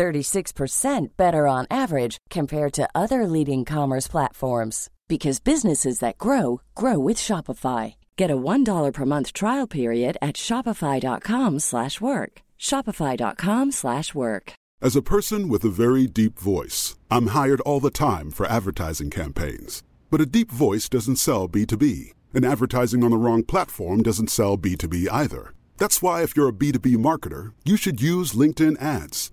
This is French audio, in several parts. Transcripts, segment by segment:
36% better on average compared to other leading commerce platforms because businesses that grow grow with Shopify. Get a $1 per month trial period at shopify.com/work. shopify.com/work. As a person with a very deep voice, I'm hired all the time for advertising campaigns. But a deep voice doesn't sell B2B, and advertising on the wrong platform doesn't sell B2B either. That's why if you're a B2B marketer, you should use LinkedIn ads.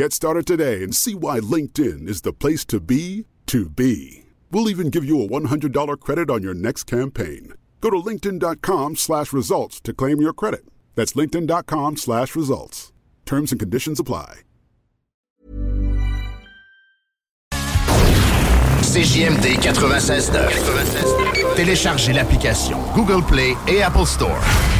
Get started today and see why LinkedIn is the place to be to be. We'll even give you a $100 credit on your next campaign. Go to linkedin.com slash results to claim your credit. That's linkedin.com slash results. Terms and conditions apply. CJMD 96.9. Téléchargez l'application Google Play et Apple Store.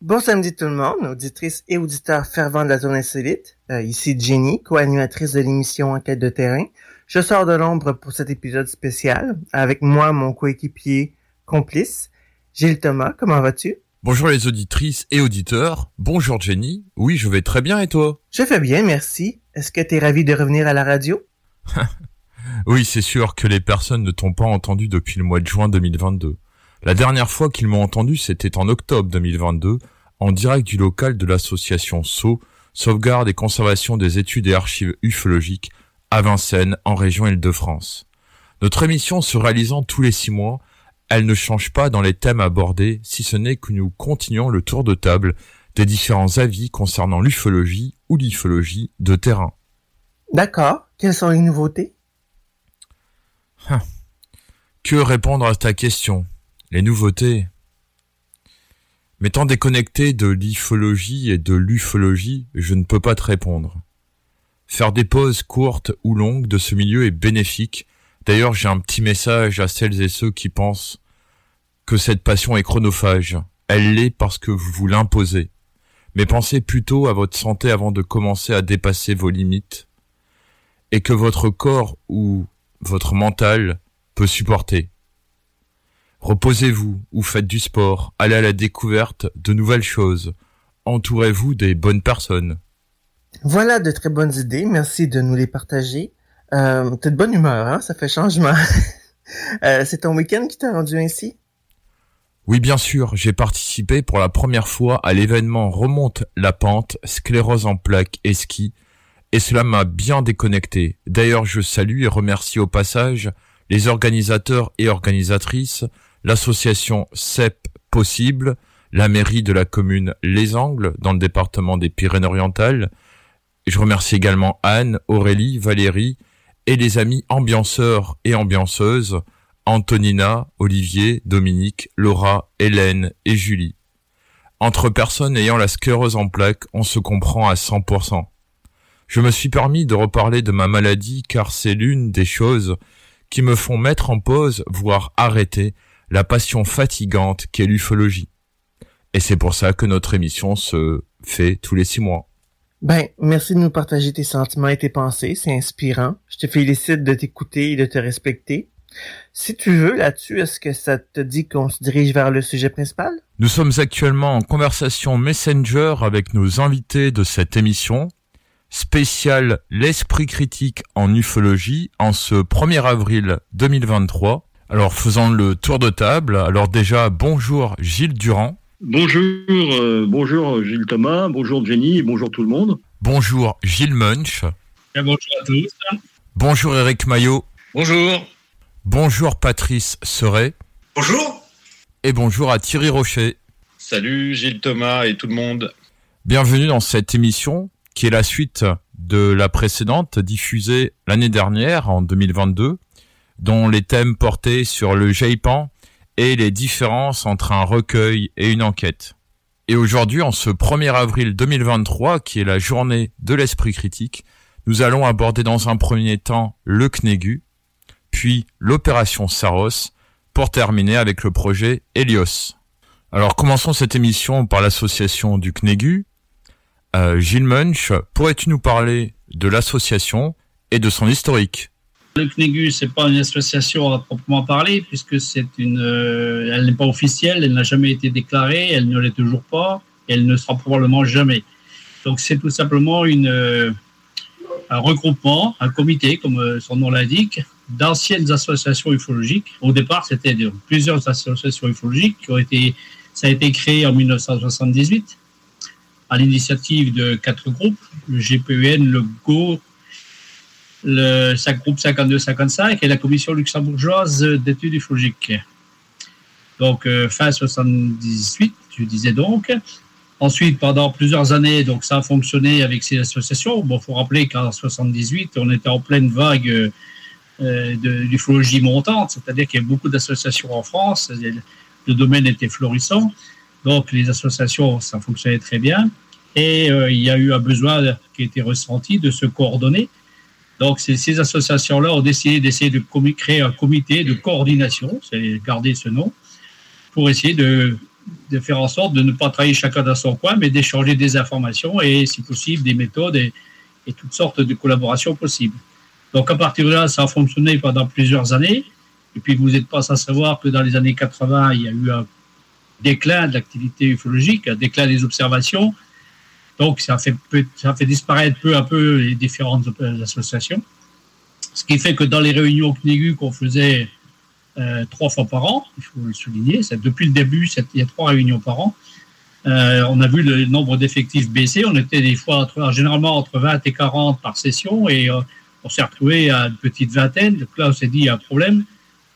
Bon samedi tout le monde, auditrices et auditeurs fervents de la zone insolite. Euh, ici Jenny, co-animatrice de l'émission Enquête de terrain. Je sors de l'ombre pour cet épisode spécial. Avec moi, mon coéquipier complice, Gilles Thomas. Comment vas-tu? Bonjour les auditrices et auditeurs. Bonjour Jenny. Oui, je vais très bien et toi? Je fais bien, merci. Est-ce que tu es ravi de revenir à la radio? Oui, c'est sûr que les personnes ne t'ont pas entendu depuis le mois de juin 2022. La dernière fois qu'ils m'ont entendu, c'était en octobre 2022, en direct du local de l'association SO, Sauvegarde et Conservation des études et archives ufologiques, à Vincennes, en région Île-de-France. Notre émission se réalisant tous les six mois, elle ne change pas dans les thèmes abordés, si ce n'est que nous continuons le tour de table des différents avis concernant l'ufologie ou l'ufologie de terrain. D'accord. Quelles sont les nouveautés? Que répondre à ta question? Les nouveautés M'étant déconnecté de l'ifologie et de l'ufologie, je ne peux pas te répondre. Faire des pauses courtes ou longues de ce milieu est bénéfique. D'ailleurs, j'ai un petit message à celles et ceux qui pensent que cette passion est chronophage. Elle l'est parce que vous vous l'imposez. Mais pensez plutôt à votre santé avant de commencer à dépasser vos limites et que votre corps ou votre mental peut supporter. Reposez-vous ou faites du sport, allez à la découverte de nouvelles choses. Entourez-vous des bonnes personnes. Voilà de très bonnes idées. Merci de nous les partager. Euh, T'es de bonne humeur, hein? Ça fait changement. euh, C'est ton week-end qui t'a rendu ainsi? Oui, bien sûr, j'ai participé pour la première fois à l'événement Remonte la pente, sclérose en plaques et ski, et cela m'a bien déconnecté. D'ailleurs, je salue et remercie au passage les organisateurs et organisatrices, l'association CEP Possible, la mairie de la commune Les Angles dans le département des Pyrénées-Orientales. Je remercie également Anne, Aurélie, Valérie et les amis ambianceurs et ambianceuses Antonina, Olivier, Dominique, Laura, Hélène et Julie. Entre personnes ayant la sclérose en plaques, on se comprend à 100%. Je me suis permis de reparler de ma maladie car c'est l'une des choses qui me font mettre en pause, voire arrêter, la passion fatigante qu'est l'ufologie. Et c'est pour ça que notre émission se fait tous les six mois. Ben, merci de nous partager tes sentiments et tes pensées, c'est inspirant. Je te félicite de t'écouter et de te respecter. Si tu veux, là-dessus, est-ce que ça te dit qu'on se dirige vers le sujet principal? Nous sommes actuellement en conversation Messenger avec nos invités de cette émission, spéciale L'esprit critique en ufologie, en ce 1er avril 2023. Alors, faisons le tour de table. Alors déjà, bonjour Gilles Durand. Bonjour, euh, bonjour Gilles Thomas, bonjour Jenny, bonjour tout le monde. Bonjour Gilles Munch. bonjour à tous. Bonjour Eric Maillot. Bonjour. Bonjour Patrice Seret. Bonjour. Et bonjour à Thierry Rocher. Salut Gilles Thomas et tout le monde. Bienvenue dans cette émission qui est la suite de la précédente diffusée l'année dernière en 2022 dont les thèmes portaient sur le Jaipan et les différences entre un recueil et une enquête. Et aujourd'hui, en ce 1er avril 2023, qui est la journée de l'esprit critique, nous allons aborder dans un premier temps le CNEGU, puis l'opération Saros, pour terminer avec le projet Helios. Alors commençons cette émission par l'association du CNEGU. Euh, Gilles Munch, pourrais-tu nous parler de l'association et de son historique? Le CNEGU, c'est pas une association à proprement parler, puisque c'est une, euh, elle n'est pas officielle, elle n'a jamais été déclarée, elle ne l'est toujours pas, et elle ne sera probablement jamais. Donc c'est tout simplement une, euh, un regroupement, un comité, comme son nom l'indique, d'anciennes associations ufologiques. Au départ, c'était plusieurs associations ufologiques qui ont été, ça a été créé en 1978 à l'initiative de quatre groupes, le GPUN, le GO, le groupe 52-55 et la commission luxembourgeoise d'études ufologiques. Donc, euh, fin 78, je disais donc. Ensuite, pendant plusieurs années, donc ça a fonctionné avec ces associations. Bon, faut rappeler qu'en 78, on était en pleine vague euh, d'ufologie montante, c'est-à-dire qu'il y a beaucoup d'associations en France, le domaine était florissant, donc les associations, ça fonctionnait très bien, et euh, il y a eu un besoin qui a été ressenti de se coordonner. Donc ces, associations-là ont décidé d'essayer de créer un comité de coordination, c'est garder ce nom, pour essayer de, faire en sorte de ne pas travailler chacun dans son coin, mais d'échanger des informations et, si possible, des méthodes et toutes sortes de collaborations possibles. Donc à partir de là, ça a fonctionné pendant plusieurs années. Et puis vous n'êtes pas sans savoir que dans les années 80, il y a eu un déclin de l'activité ufologique, un déclin des observations. Donc ça fait, ça fait disparaître peu à peu les différentes associations. Ce qui fait que dans les réunions CNEGU qu'on faisait euh, trois fois par an, il faut le souligner, depuis le début, il y a trois réunions par an, euh, on a vu le nombre d'effectifs baisser. On était des fois généralement entre 20 et 40 par session et euh, on s'est retrouvé à une petite vingtaine. Donc là, on s'est dit, il y a un problème.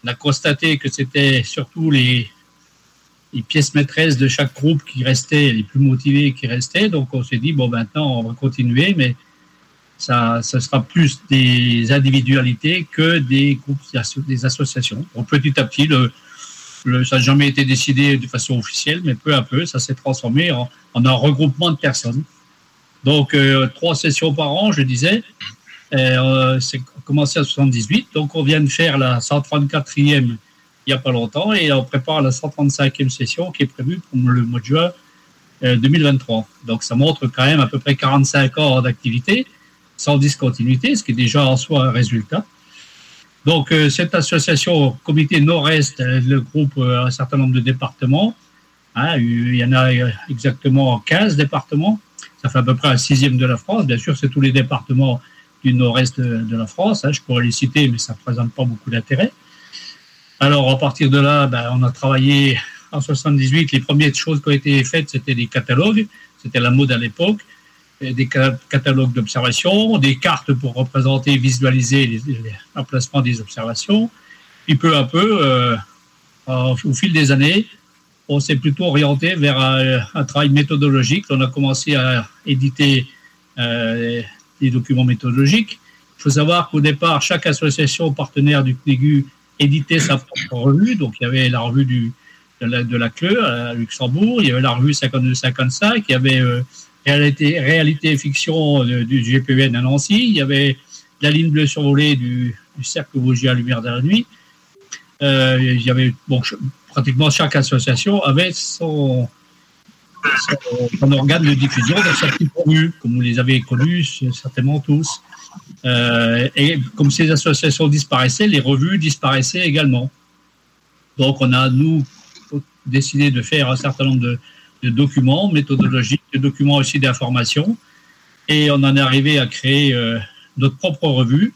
On a constaté que c'était surtout les, les pièces maîtresses de chaque groupe qui restaient, les plus motivés qui restaient. Donc on s'est dit, bon, maintenant, on va continuer, mais ça, ça sera plus des individualités que des groupes, des associations. Donc, petit à petit, ça n'a jamais été décidé de façon officielle, mais peu à peu, ça s'est transformé en, en, un regroupement de personnes. Donc, euh, trois sessions par an, je disais, euh, c'est commencé en 78, donc on vient de faire la 134e il n'y a pas longtemps et on prépare la 135e session qui est prévue pour le mois de juin 2023. Euh, donc ça montre quand même à peu près 45 ans d'activité sans discontinuité, ce qui est déjà en soi un résultat. Donc euh, cette association Comité Nord-Est, le groupe un certain nombre de départements. Hein, il y en a exactement 15 départements. Ça fait à peu près un sixième de la France. Bien sûr, c'est tous les départements du nord-est de, la France. Hein, je pourrais les citer, mais ça ne présente pas beaucoup d'intérêt. Alors, à partir de là, ben, on a travaillé en 78. Les premières choses qui ont été faites, c'était des catalogues. C'était la mode à l'époque. des catalogues d'observation, des cartes pour représenter, visualiser l'emplacement des observations. Puis peu à peu, au fil des années, on s'est plutôt orienté vers un, travail méthodologique. On a commencé à éditer des documents méthodologiques. Il faut savoir qu'au départ, chaque association partenaire du CNEGU éditait sa propre revue. Donc, il y avait la revue du, de, la, de la CLE à Luxembourg, il y avait la revue 52-55, il y avait euh, réalité, réalité fiction du GPN à Nancy, il y avait la ligne bleue survolée du, du cercle Vosgien à Lumière de la nuit. Euh, il y avait, bon, pratiquement chaque association avait son, son, organe de diffusion dans sa petite revue, comme vous les avez connus certainement tous. Euh, et comme ces associations disparaissaient, les revues disparaissaient également. Donc on a, nous, décidé de faire un certain nombre de, documents méthodologiques, de documents aussi d'information. Et on en est arrivé à créer euh, notre propre revue,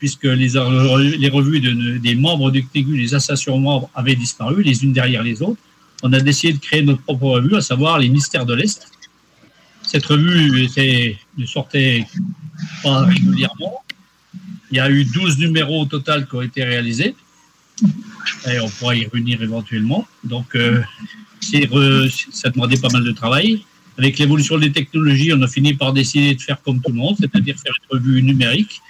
puisque les, revues des membres du CNEGU, les associations membres, avaient disparu, les unes derrière les autres. On a décidé de créer notre propre revue, à savoir les Mystères de l'Est. Cette revue sortait pas régulièrement. Il y a eu 12 numéros au total qui ont été réalisés. Et on pourra y revenir éventuellement. Donc, euh, ça demandait pas mal de travail. Avec l'évolution des technologies, on a fini par décider de faire comme tout le monde, c'est-à-dire faire une revue numérique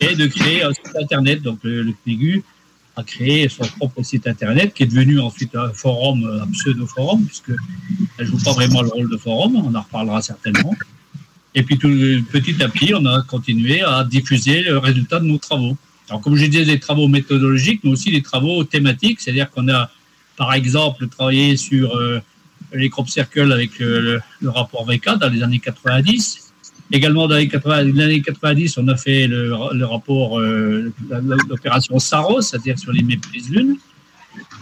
et de créer un site Internet. Donc, le, le CNIGU a créé son propre site Internet qui est devenu ensuite un forum, un pseudo-forum, puisqu'elle ne joue pas vraiment le rôle de forum, on en reparlera certainement. Et puis, petit à petit, on a continué à diffuser le résultat de nos travaux. Alors, comme je disais, des travaux méthodologiques, mais aussi des travaux thématiques, c'est-à-dire qu'on a, par exemple, travaillé sur euh, les crop circles avec euh, le, rapport VK dans les années 90. Également, dans les, 90, on a fait le, rapport, euh, l'opération Saros, c'est-à-dire sur les méprises lunes.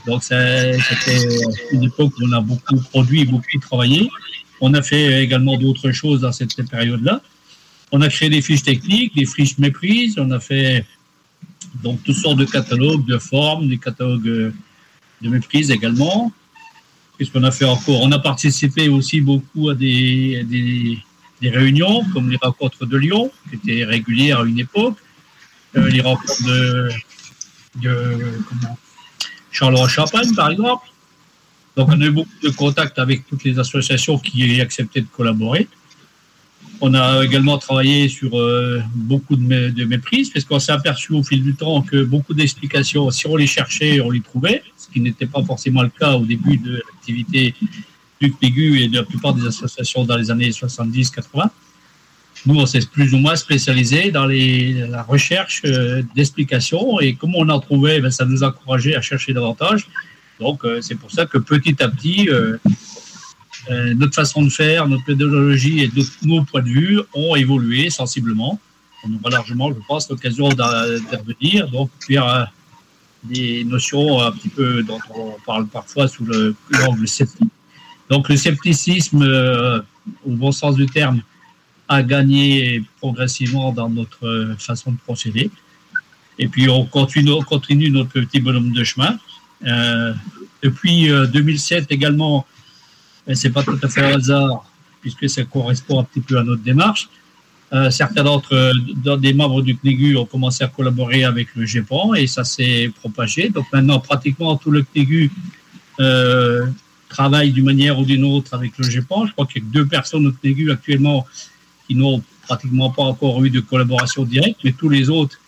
Donc, c'était une époque où on a beaucoup produit, beaucoup travaillé. On a fait également d'autres choses dans cette période-là. On a créé des fiches techniques, des fiches méprises. On a fait donc, toutes sortes de catalogues, de formes, des catalogues euh, de méprise également. Qu'est-ce qu'on a fait encore? On a participé aussi beaucoup à des, des, réunions, comme les rencontres de Lyon, qui étaient régulières à une époque. Euh, les rencontres de, de Charleroi-Champagne, par exemple. Donc, on a eu beaucoup de contacts avec toutes les associations qui accepté de collaborer. On a également travaillé sur euh, beaucoup de, méprises, parce qu'on s'est aperçu au fil du temps que beaucoup d'explications, si on les cherchait, on les trouvait, ce qui n'était pas forcément le cas au début de l'activité du CNIGU et de la plupart des associations dans les années 70-80. Nous, on s'est plus ou moins spécialisé dans la recherche euh, d'explications et comme on en trouvait, ben, ça nous encourageait à chercher davantage. Donc, euh, c'est pour ça que petit à petit, euh, notre façon de faire, notre pédagogie et nos points de vue ont évolué sensiblement. On aura largement, je pense, l'occasion d'intervenir. Donc, a des notions un petit peu dont on parle parfois sous l'angle sceptique. Donc, le scepticisme, euh, au bon sens du terme, a gagné progressivement dans notre façon de procéder. Et puis, on continue, on continue notre petit bonhomme de chemin. Euh, depuis 2007 également, mais c'est pas tout à fait un hasard, puisque ça correspond un petit peu à notre démarche. Euh, certains d'entre euh, des membres du CNEGU ont commencé à collaborer avec le GEPAN et ça s'est propagé. Donc maintenant, pratiquement tout le CNEGU euh, travaille d'une manière ou d'une autre avec le GEPAN. Je crois qu'il y a deux personnes au CNEGU actuellement qui n'ont pratiquement pas encore eu de collaboration directe, mais tous les autres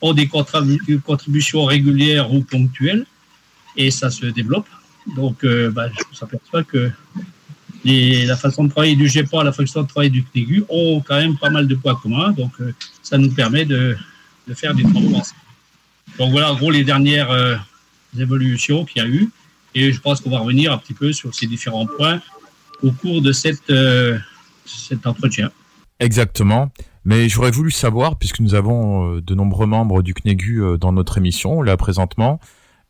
ont des contributions régulières ou ponctuelles et ça se développe. Donc, euh, bah, je s'aperçois que la façon de travailler du GEPA, la façon de travailler du CNEGU ont quand même pas mal de points communs. Donc, euh, ça nous permet de, faire des travaux ensemble. Donc, voilà en gros les dernières euh, évolutions qu'il y a eu. Et je pense qu'on va revenir un petit peu sur ces différents points au cours de cette, cet entretien. Exactement. Mais j'aurais voulu savoir, puisque nous avons de nombreux membres du CNEGU dans notre émission, là présentement,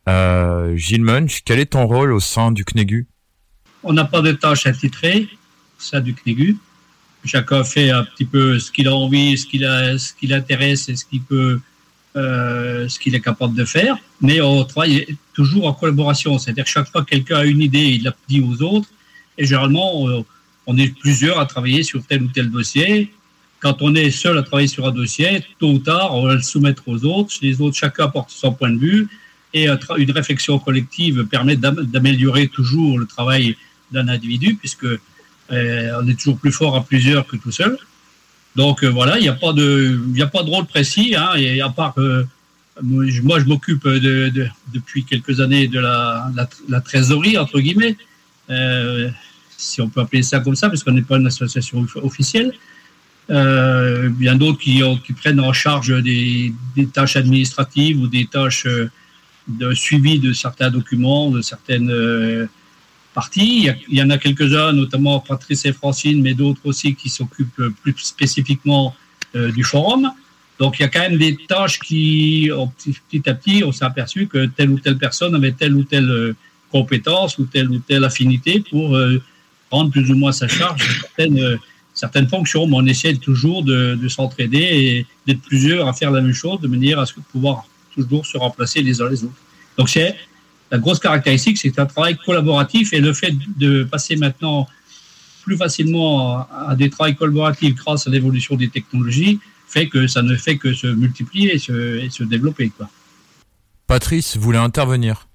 euh, Gilles Munch, quel est ton rôle au sein du CNEGU On n'a pas de tâches attitrées sein du CNEGU. Chacun fait un petit peu ce qu'il a envie, ce qui l'intéresse et ce qu'il peut, euh, ce qu'il est capable de faire. Mais on travaille toujours en collaboration. C'est-à-dire chaque fois que quelqu'un a une idée, il la dit aux autres. Et généralement, on est plusieurs à travailler sur tel ou tel dossier. Quand on est seul à travailler sur un dossier, tôt ou tard, on va le soumettre aux autres. Les autres, chacun apporte son point de vue. Et une réflexion collective permet d'améliorer toujours le travail d'un individu, puisque euh, on est toujours plus fort à plusieurs que tout seul. Donc euh, voilà, il n'y a pas de, il a pas de rôle précis, hein, et à part que moi je m'occupe de, depuis quelques années de la, la, trésorerie entre guillemets, euh, si on peut appeler ça comme ça, parce qu'on n'est pas une association officielle. Euh, y d'autres qui, qui, prennent en charge des, tâches administratives ou des tâches de suivi de certains documents, de certaines parties. Il y, en a quelques-uns, notamment Patrice et Francine, mais d'autres aussi qui s'occupent plus spécifiquement euh, du forum. Donc il y a quand même des tâches qui, petit à petit, on s'est aperçu que telle ou telle personne avait telle ou telle euh, compétence ou telle ou telle affinité pour euh, prendre plus ou moins sa charge certaines, certaines fonctions. Mais on essaie toujours de, de s'entraider et d'être plusieurs à faire la même chose de manière à ce pouvoir toujours se remplacer les uns les autres. Donc c'est la grosse caractéristique, c'est un travail collaboratif et le fait de passer maintenant plus facilement à des travaux collaboratifs grâce à l'évolution des technologies fait que ça ne fait que se multiplier et se, développer. Quoi. Patrice voulait intervenir.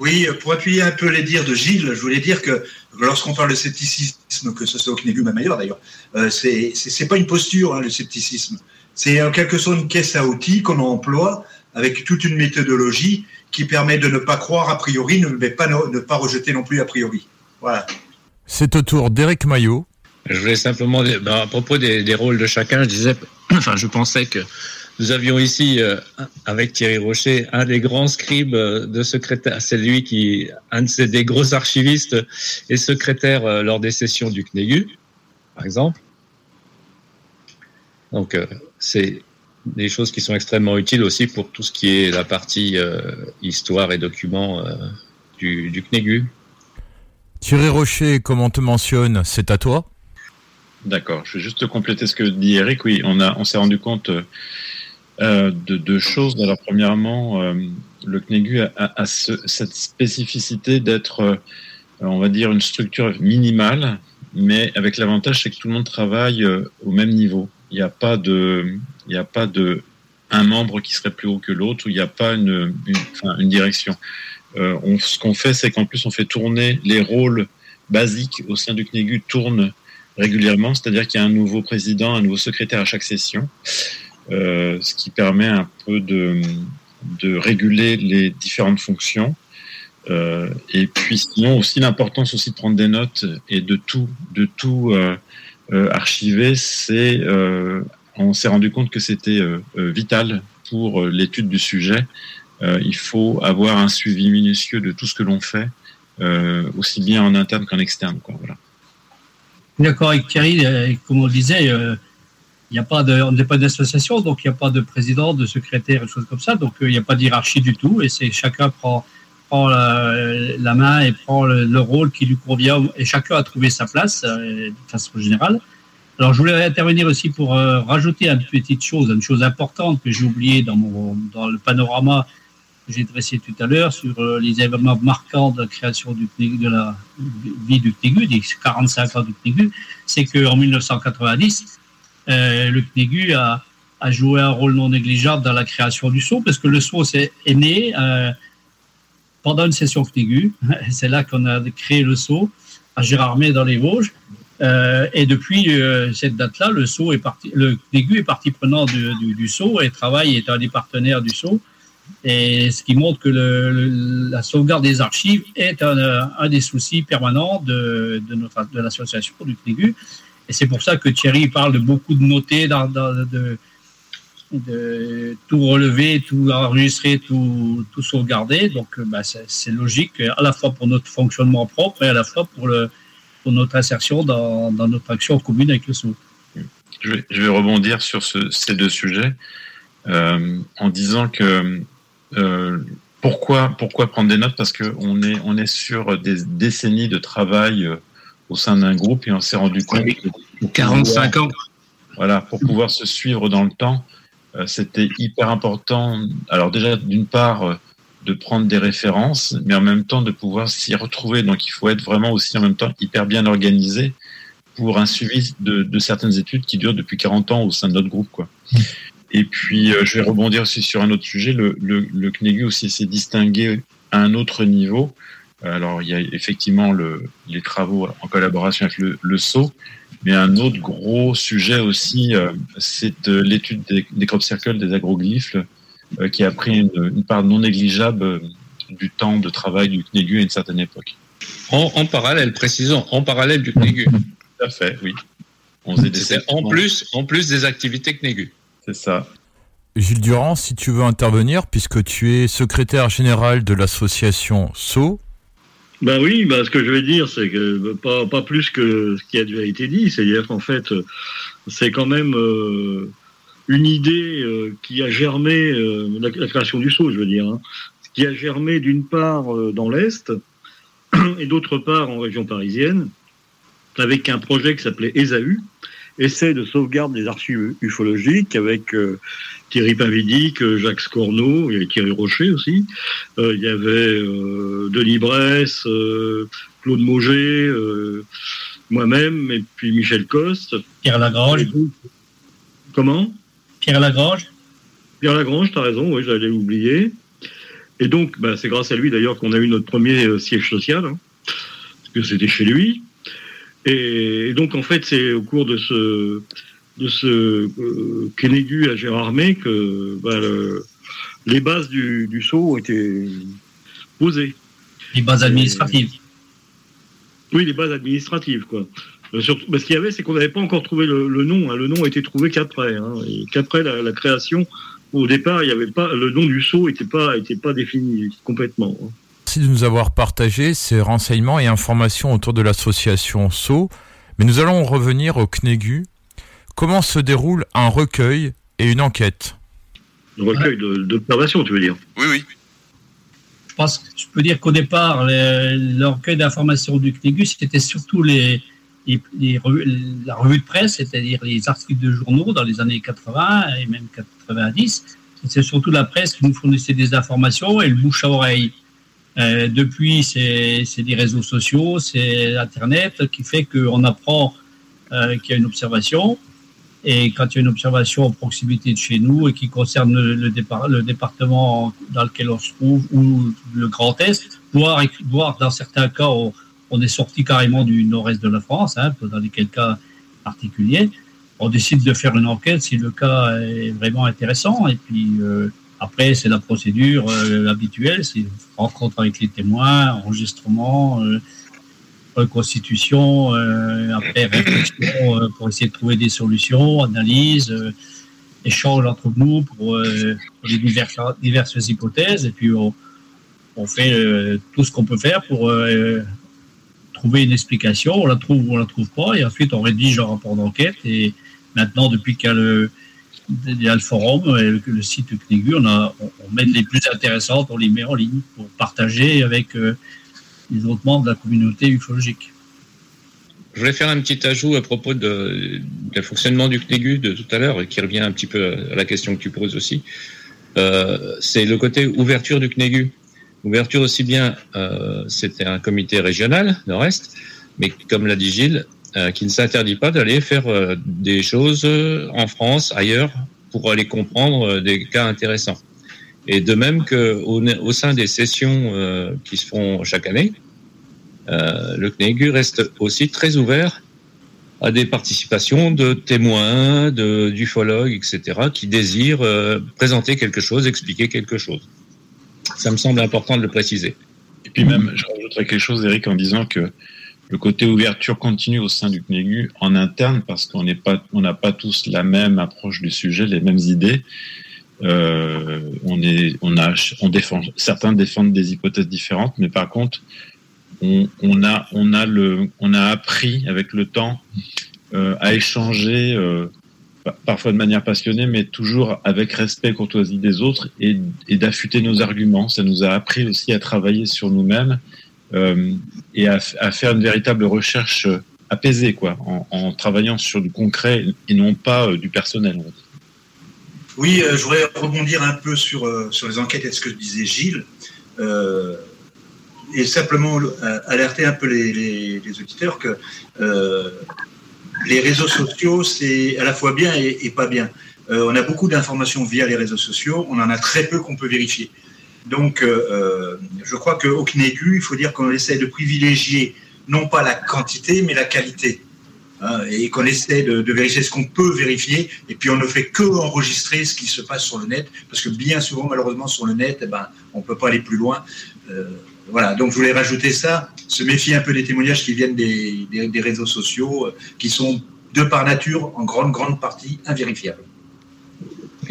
Oui, pour appuyer un peu les dires de Gilles, je voulais dire que lorsqu'on parle de scepticisme, que ce soit au CNEGU, même ailleurs d'ailleurs, euh, c'est pas une posture, hein, le scepticisme. C'est en quelque sorte une caisse à outils qu'on emploie avec toute une méthodologie qui permet de ne pas croire a priori, mais pas ne, pas rejeter non plus a priori. Voilà. C'est au tour d'Éric Maillot. Je voulais simplement, bah, à propos des, rôles de chacun, je disais, enfin, je pensais que nous avions ici, euh, avec Thierry Rocher, un des grands scribes euh, de secrétaire. C'est lui qui, un de ces, des gros archivistes et secrétaire euh, lors des sessions du CNEGU, par exemple. Donc, c'est des choses qui sont extrêmement utiles aussi pour tout ce qui est la partie euh, histoire et documents euh, du, du, CNEGU. Thierry Rocher, comme on te mentionne, c'est à toi D'accord, je vais juste compléter ce que dit Eric. Oui, on, a, on s'est rendu compte euh, de deux choses. Alors, premièrement, le CNEGU a, cette spécificité d'être, on va dire, une structure minimale, mais avec l'avantage, c'est que tout le monde travaille au même niveau. Il n'y a pas de, il n'y a pas de un membre qui serait plus haut que l'autre, il n'y a pas une, une, direction. Euh, ce qu'on fait, c'est qu'en plus, on fait tourner les rôles basiques au sein du CNEGU tournent régulièrement, c'est-à-dire qu'il y a un nouveau président, un nouveau secrétaire à chaque session, euh, ce qui permet un peu de, de réguler les différentes fonctions. Euh, et puis sinon aussi l'importance aussi de prendre des notes et de tout de tout archiver, c'est on s'est rendu compte que c'était euh, euh, vital pour euh, l'étude du sujet. il faut avoir un suivi minutieux de tout ce que l'on fait, aussi bien en interne qu'en externe. Voilà. D'accord avec Thierry, comme on le disait, il a pas de, on n'est pas d'association, donc il n'y a pas de président, de secrétaire, des choses comme ça, donc il n'y a pas de hiérarchie du tout, et c'est chacun prend, prend la, main et prend le, rôle qui lui convient, et chacun a trouvé sa place de façon générale. Alors, je voulais intervenir aussi pour euh, rajouter une petite chose, une chose importante que j'ai oubliée dans, mon, dans le panorama que j'ai dressé tout à l'heure sur euh, les événements marquants de la création du, de la vie du CNEGU, des 45 ans du CNEGU, c'est qu'en 1990, euh, le CNEGU a, a, joué un rôle non négligeable dans la création du SO, parce que le SO est, est né pendant une session CNEGU. C'est là qu'on a créé le SO à Gérardmer dans les Vosges. Euh, et depuis euh, cette date-là, le SO est parti, le DEGU est partie prenante du, du, du, SO et travaille est un des partenaires du SO. Et ce qui montre que la sauvegarde des archives est un, un des soucis permanents de, notre, de l'association du CNEGU. Et c'est pour ça que Thierry parle de beaucoup de noter, de, tout relever, tout enregistrer, tout, tout sauvegarder. Donc, bah, c'est logique, à la fois pour notre fonctionnement propre et à la fois pour le, pour notre insertion dans, notre action commune avec le SO. Je vais, rebondir sur ces deux sujets euh, en disant que euh, pourquoi, pourquoi prendre des notes? Parce qu'on est, on est sur des décennies de travail euh, au sein d'un groupe et on s'est rendu compte. 45 ans. Voilà, pour pouvoir se suivre dans le temps, c'était hyper important. Alors déjà, d'une part, de prendre des références, mais en même temps de pouvoir s'y retrouver. Donc il faut être vraiment aussi en même temps hyper bien organisé pour un suivi de, de, certaines études qui durent depuis 40 ans au sein de notre groupe. Quoi. Et puis, je vais rebondir aussi sur un autre sujet. Le, le, le CNEGU aussi s'est distingué à un autre niveau. Alors, il y a effectivement le, les travaux en collaboration avec le, le SO, mais un autre gros sujet aussi, c'est l'étude des, des crop circles, des agroglyphes, qui a pris une, une part non négligeable du temps de travail du CNEGU à une certaine époque. En, en parallèle, précisons, en parallèle du CNEGU. Tout à fait, oui. On faisait des en plus, en plus des activités CNEGU. C'est ça. Gilles Durand, si tu veux intervenir, puisque tu es secrétaire général de l'association SO. Ben oui, ben ce que je vais dire, c'est que pas, pas plus que ce qui a déjà été dit, c'est-à-dire qu'en fait, c'est quand même euh, une idée euh, qui a germé, euh, la, la, création du SO, je veux dire, hein, qui a germé d'une part euh, dans l'Est et d'autre part en région parisienne, avec un projet qui s'appelait ESAU, Essai de sauvegarde des archives ufologiques, avec Thierry Pavidic, Jacques Scorneau, il y avait Thierry Rocher aussi, il y avait Denis Bresse, Claude Mauger, moi-même, et puis Michel Coste. Pierre Lagrange. Comment? Pierre Lagrange. Pierre Lagrange, tu as raison, oui, j'allais l'oublier. Et donc, bah, c'est grâce à lui d'ailleurs qu'on a eu notre premier euh, siège social, hein, parce que c'était chez lui. Et, et, donc, en fait, c'est au cours de ce, de ce euh, Kenegu à Gérardmer que bah, le, les bases du, du saut ont été posées. Les bases administratives. Et, oui, les bases administratives, quoi. Euh, surtout, bah, ce qu'il y avait, c'est qu'on n'avait pas encore trouvé le, le nom. Hein. Le nom a été trouvé qu'après. Hein, et qu'après la, la création au départ, il y avait pas le nom du saut n'était pas était pas défini complètement. Merci de nous avoir partagé ces renseignements et informations autour de l'association SO. Mais nous allons revenir au CNEGU. Comment se déroule un recueil et une enquête? Un recueil d'observation, tu veux dire? Oui, oui. Je pense que je peux dire qu'au départ, le recueil d'informations du CNEGU, c'était surtout les, la revue de presse, c'est-à-dire les articles de journaux dans les années 80 et même 90. C'est surtout la presse qui nous fournissait des informations et le bouche à oreille. Euh, depuis, c'est des réseaux sociaux, c'est Internet qui fait qu'on apprend euh, qu'il y a une observation. Et quand il y a une observation en proximité de chez nous et qui concerne le, le, départ, le département dans lequel on se trouve ou le Grand Est, voire, dans certains cas, on, on est sorti carrément du nord-est de la France, hein, dans quelques cas particuliers. On décide de faire une enquête si le cas est vraiment intéressant. Et puis euh, après, c'est la procédure euh, habituelle, c'est rencontre avec les témoins, enregistrement, euh, reconstitution, après réflexion pour essayer de trouver des solutions, analyse, échange entre nous pour, les diverses, hypothèses. Et puis on fait tout ce qu'on peut faire pour trouver une explication, on la trouve ou on la trouve pas, et ensuite on rédige un rapport d'enquête. Et maintenant, depuis qu'il y a le, forum et le, site CNEGU, on, on, met les plus intéressantes, on les met en ligne pour partager avec euh, les autres membres de la communauté ufologique. Je voulais faire un petit ajout à propos de, du fonctionnement du CNEGU de tout à l'heure, qui revient un petit peu à la question que tu poses aussi. Euh, c'est le côté ouverture du CNEGU. Ouverture aussi bien, euh, c'était un comité régional, nord-est, mais comme l'a dit Gilles, euh, qui ne s'interdit pas d'aller faire euh, des choses en France, ailleurs, pour aller comprendre euh, des cas intéressants. Et de même qu'au au sein des sessions euh, qui se font chaque année, le CNEGU reste aussi très ouvert à des participations de témoins, d'ufologues, etc., qui désirent présenter quelque chose, expliquer quelque chose. Ça me semble important de le préciser. Et puis même, je rajouterais quelque chose, Eric, en disant que le côté ouverture continue au sein du CNEGU en interne, parce qu'on n'a pas tous la même approche du sujet, les mêmes idées. Euh, on est, on a, on défend, certains défendent des hypothèses différentes, mais par contre, on, on a, on a le, on a appris avec le temps euh, à échanger. Euh, parfois de manière passionnée, mais toujours avec respect, courtoisie des autres et, d'affûter nos arguments. Ça nous a appris aussi à travailler sur nous-mêmes euh, et à, faire une véritable recherche apaisée, quoi, en, travaillant sur du concret et non pas euh, du personnel. Oui, euh, je voudrais rebondir un peu sur, euh, sur les enquêtes et ce que disait Gilles. Euh, et simplement alerter un peu les, les auditeurs que les réseaux sociaux, c'est à la fois bien et, pas bien. Euh, on a beaucoup d'informations via les réseaux sociaux, on en a très peu qu'on peut vérifier. Donc, euh, je crois qu'au CNEGU, il faut dire qu'on essaie de privilégier non pas la quantité, mais la qualité. Hein, et qu'on essaie de, vérifier ce qu'on peut vérifier, et puis on ne fait que enregistrer ce qui se passe sur le net, parce que bien souvent, malheureusement, sur le net, eh ben, on ne peut pas aller plus loin. Voilà, donc je voulais rajouter ça se méfier un peu des témoignages qui viennent des, réseaux sociaux, euh, qui sont de par nature, en grande, grande partie, invérifiables.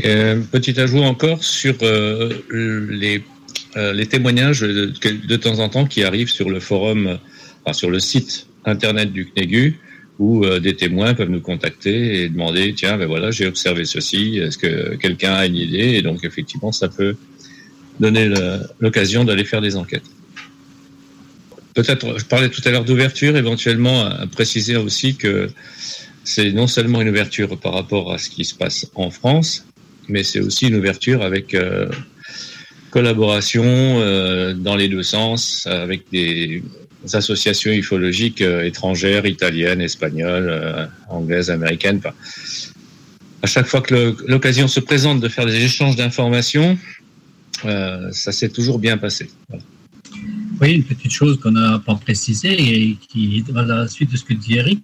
un petit ajout encore sur euh, les, euh, les témoignages de, temps en temps qui arrivent sur le forum, sur le site internet du CNEGU, où des témoins peuvent nous contacter et demander tiens, ben voilà, j'ai observé ceci, est-ce que quelqu'un a une idée? Et donc, effectivement, ça peut donner l'occasion d'aller faire des enquêtes peut-être, je parlais tout à l'heure d'ouverture, éventuellement à préciser aussi que c'est non seulement une ouverture par rapport à ce qui se passe en France, mais c'est aussi une ouverture avec euh, collaboration euh, dans les deux sens avec des associations ufologiques euh, étrangères, italiennes, espagnoles, anglaises, américaines. à chaque fois que l'occasion se présente de faire des échanges d'informations, ça s'est toujours bien passé. Oui, une petite chose qu'on n'a pas précisée et qui va à la suite de ce que dit Eric,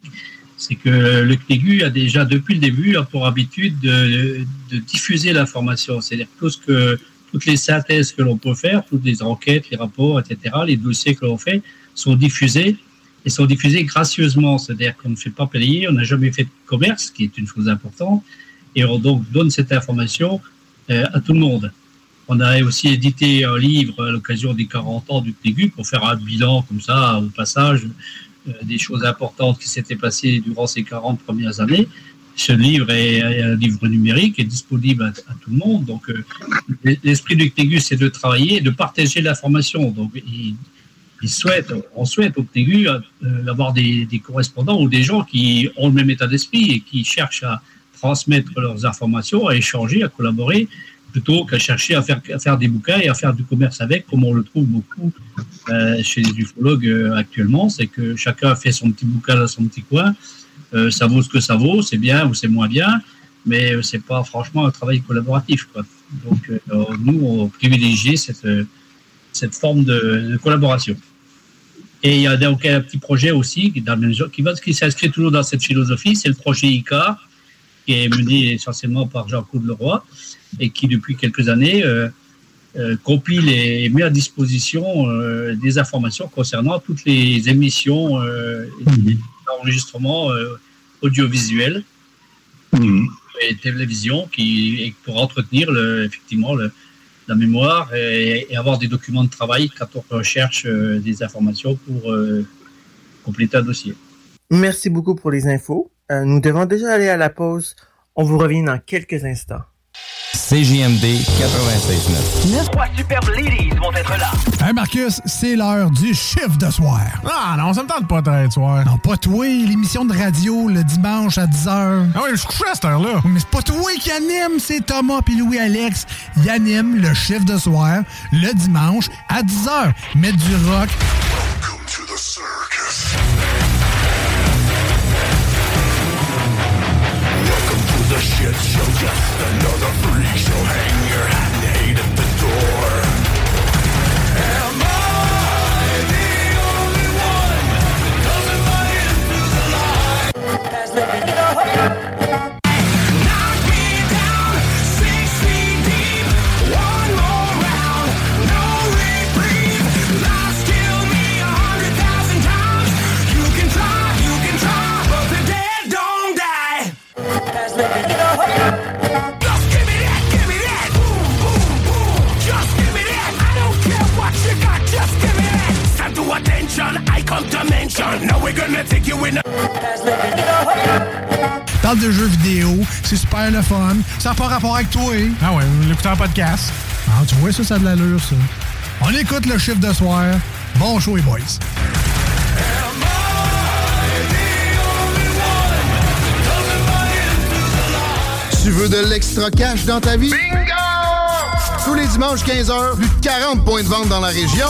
c'est que le CNEGU a déjà depuis le début pour habitude de, diffuser l'information. C'est-à-dire tout ce que toutes les synthèses que l'on peut faire, toutes les enquêtes, les rapports, etc., les dossiers que l'on fait sont diffusés et sont diffusés gracieusement. C'est-à-dire qu'on ne fait pas payer, on n'a jamais fait de commerce, ce qui est une chose importante, et on donc donne cette information euh, à tout le monde. On a aussi édité un livre à l'occasion des 40 ans du CNEGU pour faire un bilan comme ça, au passage, euh, des choses importantes qui s'étaient passées durant ces 40 premières années. Ce livre est un livre numérique, est disponible à, tout le monde. Donc, euh, l'esprit du CNEGU, c'est de travailler de partager l'information. Donc, il, souhaite, on souhaite au CNEGU euh, avoir des, correspondants ou des gens qui ont le même état d'esprit et qui cherchent à transmettre leurs informations, à échanger, à collaborer plutôt qu'à chercher à faire, à faire des bouquins et à faire du commerce avec, comme on le trouve beaucoup euh, chez les ufologues euh, actuellement. C'est que chacun fait son petit bouquin dans son petit coin. Euh, ça vaut ce que ça vaut, c'est bien ou c'est moins bien, mais c'est pas franchement un travail collaboratif. Donc nous, on privilégie cette, cette forme de, collaboration. Et il y a donc un petit projet aussi qui, qui, qui s'inscrit toujours dans cette philosophie, c'est le projet ICAR, qui est mené essentiellement par Jean-Claude Leroy et qui, depuis quelques années, euh, euh, compile et met à disposition euh, des informations concernant toutes les émissions et enregistrements audiovisuels mmh. et télévision qui, pour entretenir le, effectivement le, la mémoire et, avoir des documents de travail quand on recherche des informations pour compléter un dossier. Merci beaucoup pour les infos. nous devons déjà aller à la pause. On vous revient dans quelques instants. CJMD 96.9. Neuf trois superbes ladies vont être là. Hey Marcus, c'est l'heure du chiffre de soir. Ah non, ça me tente pas d'être soir. Non, pas toi, l'émission de radio le dimanche à 10h. Ah oui, je suis couché à cette heure-là. Mais c'est pas toi qui anime, c'est Thomas puis Louis-Alex. Ils animent le chiffre de soir le dimanche à 10h. Mettre du rock. Welcome to the circus. Shit show Just another freak show Hang your hat and hate at the door Am I the only one That doesn't buy into Parle de jeux vidéo, c'est super le fun. Ça n'a pas rapport avec toi. Ah ouais, l'écouter en podcast. Ah, tu vois, ça, ça a de l'allure, ça. On écoute le chiffre de soir. Bon show, les boys. Tu veux de l'extra cash dans ta vie? Bingo! Tous les dimanches 15h, plus de 40 points de vente dans la région.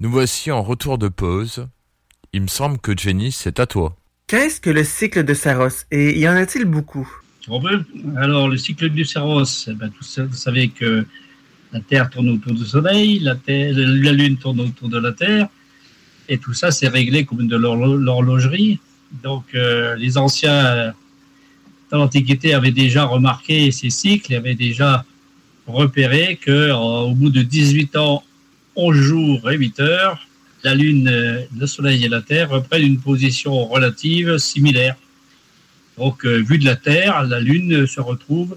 Nous voici en retour de pause. Il me semble que Jenny, c'est à toi. Qu'est-ce que le cycle de Saros? Et y en a-t-il beaucoup? On peut. Alors, le cycle du Saros, eh ben, tout ça, vous savez que la Terre tourne autour du Soleil, la, Terre, la Lune tourne autour de la Terre, et tout ça, c'est réglé comme de l'horlo- l'horlogerie. Donc, euh, les anciens, dans l'Antiquité, avaient déjà remarqué ces cycles avaient déjà repéré que euh, au bout de 18 ans, 11 jours et 8 heures, la Lune, euh, le Soleil et la Terre reprennent une position relative similaire. Donc, euh, vu de la Terre, la Lune se retrouve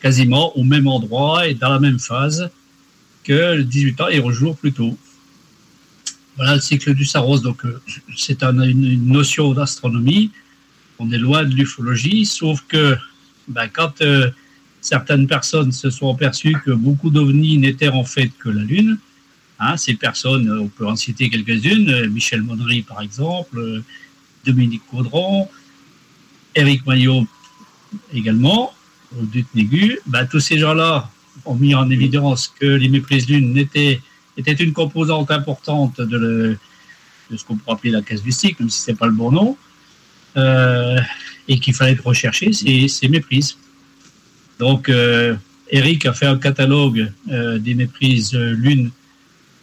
quasiment au même endroit et dans la même phase que le 18 ans et 11 jours plus tôt. Voilà le cycle du Saros. Euh, c'est un- une, notion d'astronomie. On est loin de l'ufologie, sauf que ben, quand certaines personnes se sont aperçues que beaucoup d'ovnis n'étaient en fait que la Lune, hein, ces personnes, euh, on peut en citer quelques-unes, euh, Michel Monnery par exemple, euh, Dominique Caudron, Éric Maillot également, au Dutnégu, ben, tous ces gens-là ont mis en évidence que les méprises lunes étaient, étaient une composante importante de, ce qu'on pourrait appeler la casuistique, même si ce n'est pas le bon nom, et qu'il fallait rechercher ces, ces méprises. Donc, Eric a fait un catalogue des méprises lunes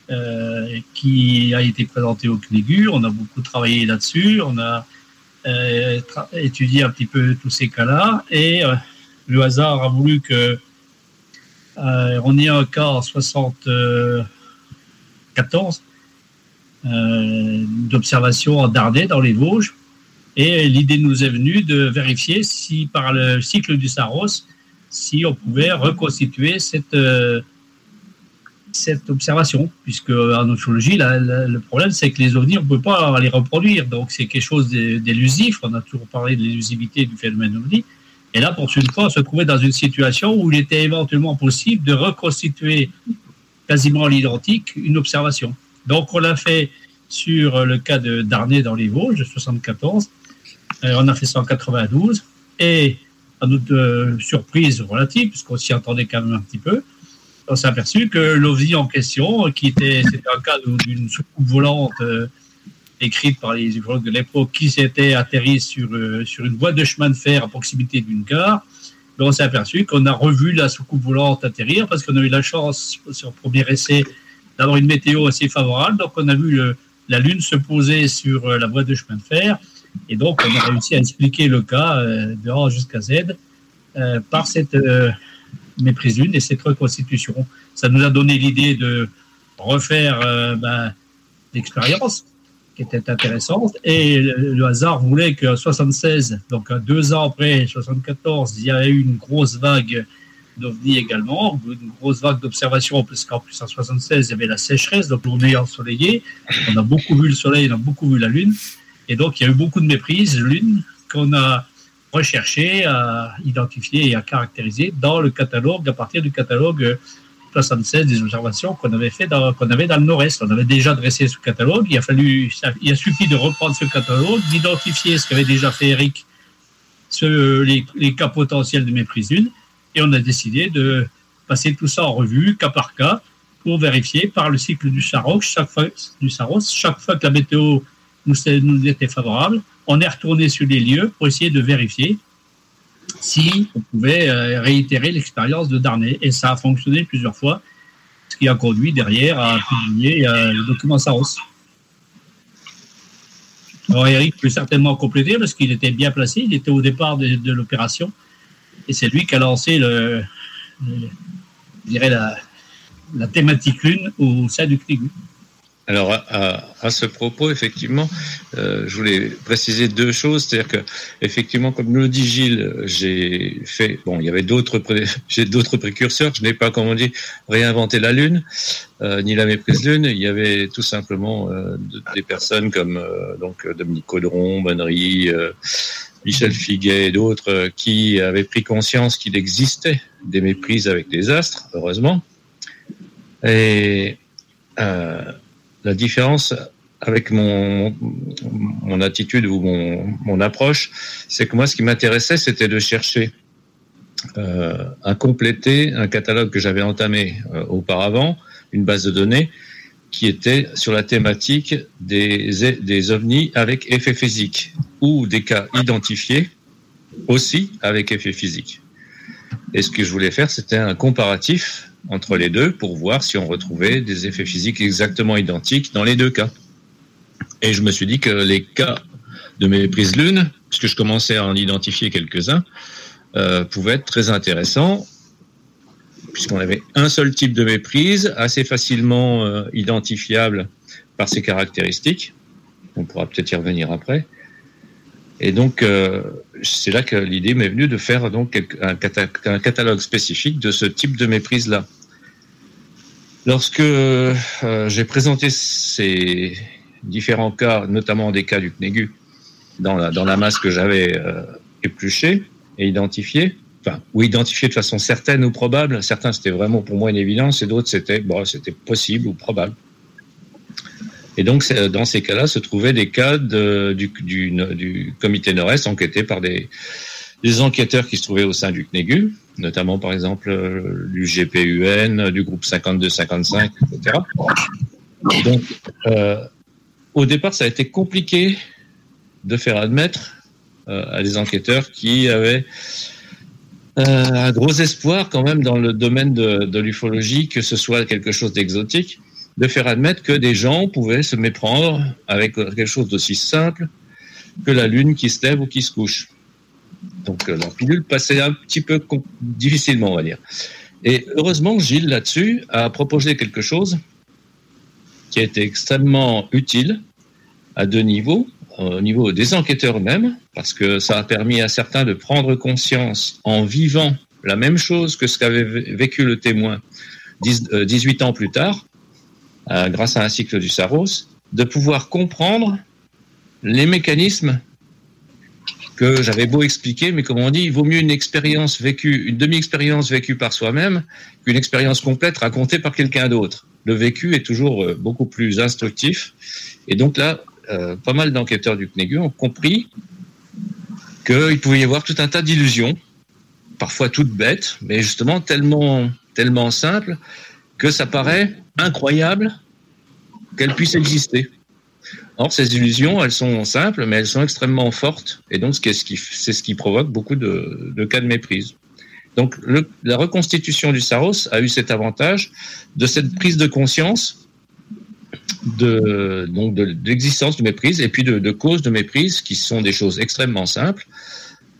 euh, qui a été présenté au CNEGU. On a beaucoup travaillé là-dessus. On a euh, étudié un petit peu tous ces cas-là. Et euh, le hasard a voulu que on ait un cas en 74 euh, d'observation en Dardais dans les Vosges. Et l'idée nous est venue de vérifier si par le cycle du Saros, si on pouvait reconstituer cette, cette observation, puisque en ufologie, la- la- le problème c'est que les ovnis, on ne peut pas les reproduire, donc c'est quelque chose d'é- d'élusif, on a toujours parlé de l'élusivité du phénomène ovni, et là, pour une fois, on se trouvait dans une situation où il était éventuellement possible de reconstituer quasiment l'identique une observation. Donc on l'a fait sur le cas de Darnay dans les Vosges, de 74, Euh, on a fait ça en 92, et à notre euh, surprise relative, puisqu'on s'y attendait quand même un petit peu, on s'est aperçu que l'OVNI en question, qui était, c'était un cas d'une soucoupe volante euh, écrite par les ufologues de l'époque, qui s'était atterri sur, euh, sur une voie de chemin de fer à proximité d'une gare, ben, on s'est aperçu qu'on a revu la soucoupe volante atterrir parce qu'on a eu la chance, sur le premier essai, d'avoir une météo assez favorable. Donc, on a vu le- la Lune se poser sur euh, la voie de chemin de fer. Et donc, on a réussi à expliquer le cas euh, de A jusqu'à Z euh, par cette euh, méprise lune et cette reconstitution. Ça nous a donné l'idée de refaire euh, ben, l'expérience qui était intéressante. Et le, hasard voulait qu'en 76, donc euh, deux ans après 74, il y avait eu une grosse vague d'OVNI également, une grosse vague d'observation, parce qu'en plus en 76, il y avait la sécheresse, donc journée ensoleillée. On a beaucoup vu le soleil, on a beaucoup vu la lune. Et donc, il y a eu beaucoup de méprises, lune, qu'on a recherché, à identifier et à caractériser dans le catalogue, à partir du catalogue euh, 76 des observations qu'on avait fait dans, qu'on avait dans le Nord-Est. On avait déjà dressé ce catalogue. Il a fallu, il a suffi de reprendre ce catalogue, d'identifier ce qu'avait déjà fait Eric, les, cas potentiels de méprise lune, et on a décidé de passer tout ça en revue, cas par cas, pour vérifier par le cycle du Saros, chaque fois, du Saros, chaque fois que la météo nous était favorable, on est retourné sur les lieux pour essayer de vérifier si on pouvait euh, réitérer l'expérience de Darnay. Et ça a fonctionné plusieurs fois, ce qui a conduit derrière à publier euh, le document Saros. Alors Eric peut certainement compléter parce qu'il était bien placé, il était au départ de, l'opération et c'est lui qui a lancé le, dirais la, la thématique lune au sein du CNIGU. Alors, à, à- ce propos, effectivement, euh, je voulais préciser deux choses. C'est-à-dire que, effectivement, comme nous le dit Gilles, j'ai fait, bon, il y avait d'autres, j'ai d'autres précurseurs. Je n'ai pas, comme on dit, réinventé la Lune, euh, ni la méprise Lune. Il y avait tout simplement euh, de- des personnes comme euh, donc Dominique Caudron, Bonnery, Michel Figuet et d'autres qui avaient pris conscience qu'il existait des méprises avec les astres, heureusement. Et la différence avec mon, mon attitude ou mon, mon approche, c'est que moi, ce qui m'intéressait, c'était de chercher euh, à compléter un catalogue que j'avais entamé euh, auparavant, une base de données qui était sur la thématique des, des ovnis avec effet physique ou des cas identifiés aussi avec effet physique. Et ce que je voulais faire, c'était un comparatif entre les deux pour voir si on retrouvait des effets physiques exactement identiques dans les deux cas. Et je me suis dit que les cas de méprise lune, puisque je commençais à en identifier quelques-uns, euh, pouvaient être très intéressants, puisqu'on avait un seul type de méprise, assez facilement euh, identifiable par ses caractéristiques. On pourra peut-être y revenir après. Et donc, euh, c'est là que l'idée m'est venue de faire donc un, un catalogue spécifique de ce type de méprise-là. Lorsque euh, j'ai présenté ces différents cas, notamment des cas du CNEGU, dans la, masse que j'avais euh, épluchée et identifiée, enfin, ou identifiée de façon certaine ou probable, certains c'était vraiment pour moi une évidence, et d'autres c'était possible ou probable. Et donc, dans ces cas-là, se trouvaient des cas du, du comité Nord-Est enquêtés par des, des enquêteurs qui se trouvaient au sein du CNEGU, notamment par exemple euh, du GPUN, du groupe 52-55, etc. Donc, euh, au départ, ça a été compliqué de faire admettre euh, à des enquêteurs qui avaient un gros espoir quand même dans le domaine de, de l'ufologie, que ce soit quelque chose d'exotique, de faire admettre que des gens pouvaient se méprendre avec quelque chose d'aussi simple que la lune qui se lève ou qui se couche. Donc euh, la pilule passait un petit peu difficilement, on va dire. Et heureusement, Gilles, là-dessus, a proposé quelque chose qui a été extrêmement utile à deux niveaux. Au niveau des enquêteurs eux-mêmes, parce que ça a permis à certains de prendre conscience en vivant la même chose que ce qu'avait vé- vécu le témoin 10 euh, 18 ans plus tard, euh, grâce à un cycle du Saros, de pouvoir comprendre les mécanismes que j'avais beau expliquer, mais comme on dit, il vaut mieux une expérience vécue, une demi-expérience vécue par soi-même qu'une expérience complète racontée par quelqu'un d'autre. Le vécu est toujours euh, beaucoup plus instructif. Et donc là, euh, pas mal d'enquêteurs du CNEGU ont compris qu'il pouvait y avoir tout un tas d'illusions, parfois toutes bêtes, mais justement tellement, tellement simples que ça paraît incroyable qu'elles puissent exister. Or, ces illusions, elles sont simples, mais elles sont extrêmement fortes, et donc c'est ce qui, provoque beaucoup de, cas de méprise. Donc, la reconstitution du Saros a eu cet avantage de cette prise de conscience de, l'existence de méprise et puis de, causes de méprise qui sont des choses extrêmement simples.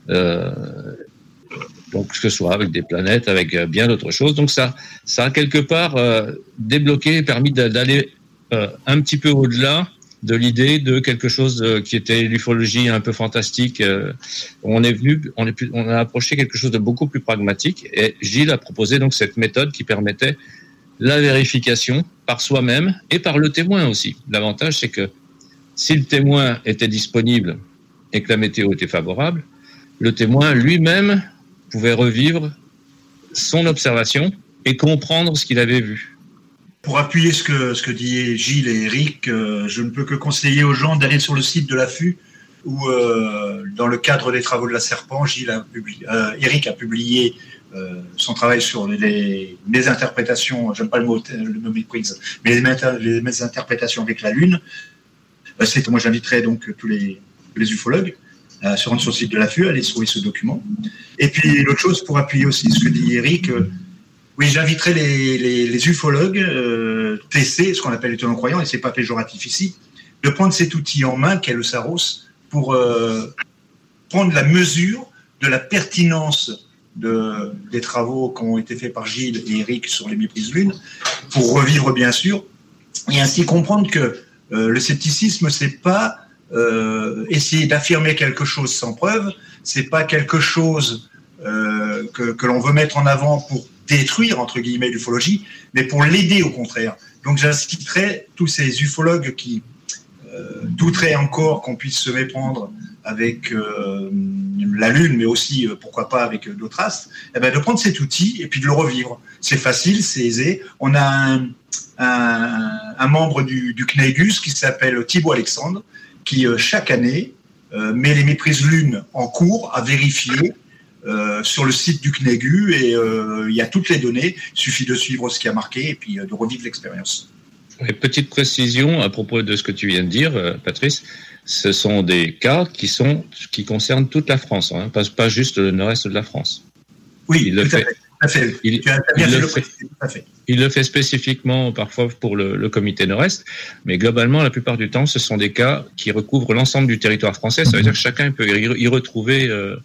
Euh, donc, que ce soit avec des planètes, avec bien d'autres choses. Donc, ça, a quelque part euh, débloqué permis d'a- d'aller euh, un petit peu au-delà de l'idée de quelque chose euh, qui était l'ufologie un peu fantastique. Euh, on est venu, on, on a approché quelque chose de beaucoup plus pragmatique. Et Gilles a proposé donc cette méthode qui permettait la vérification par soi-même et par le témoin aussi. L'avantage, c'est que si le témoin était disponible et que la météo était favorable, le témoin lui-même pouvait revivre son observation et comprendre ce qu'il avait vu. Pour appuyer ce que, ce que Gilles et Eric, euh, je ne peux que conseiller aux gens d'aller sur le site de l'AFU où, euh, dans le cadre des travaux de la Serpent, Gilles a publié, euh, Eric a publié son travail sur les, les interprétations, j'aime pas le mot, le mot mais les, interprétations avec la Lune. Euh, c'est- moi, j'inviterai donc tous les, les ufologues à se rendre sur le site de l'AFU, à aller trouver ce document. Et puis, l'autre chose, pour appuyer aussi ce que dit Eric, oui, j'inviterai les, ufologues, euh, TC, ce qu'on appelle les tenants croyants, et c'est pas péjoratif ici, de prendre cet outil en main qu'est le Saros pour euh, prendre la mesure de la pertinence de, des travaux qui ont été faits par Gilles et Eric sur les méprises lunes, pour revivre bien sûr, et ainsi comprendre que euh, le scepticisme, c'est pas euh, essayer d'affirmer quelque chose sans preuve, c'est pas quelque chose euh, que l'on veut mettre en avant pour détruire entre guillemets l'ufologie, mais pour l'aider au contraire. Donc j'inciterai tous ces ufologues qui euh, douteraient encore qu'on puisse se méprendre avec euh, la Lune, mais aussi euh, pourquoi pas avec d'autres astres, eh ben, de prendre cet outil et puis de le revivre. C'est facile, c'est aisé. On a un, membre du, du CNEGUS qui s'appelle Thibaut Alexandre, qui chaque année met les méprises Lune en cours à vérifier euh, sur le site du CNEGU et euh, il y a toutes les données. Il suffit de suivre ce qui a marqué et puis euh, de revivre l'expérience. Et petite précision à propos de ce que tu viens de dire, Patrice. Ce sont des cas qui sont qui concernent toute la France, hein, pas, pas juste le nord-est de la France. Oui, il le tout à fait. Tout à fait. Il, Tu as bien il fait le le fait. préciser, tout à fait. Il le fait spécifiquement parfois pour le, le comité Nord-Est, mais globalement, la plupart du temps, ce sont des cas qui recouvrent l'ensemble du territoire français. Ça veut dire que chacun peut y y retrouver euh,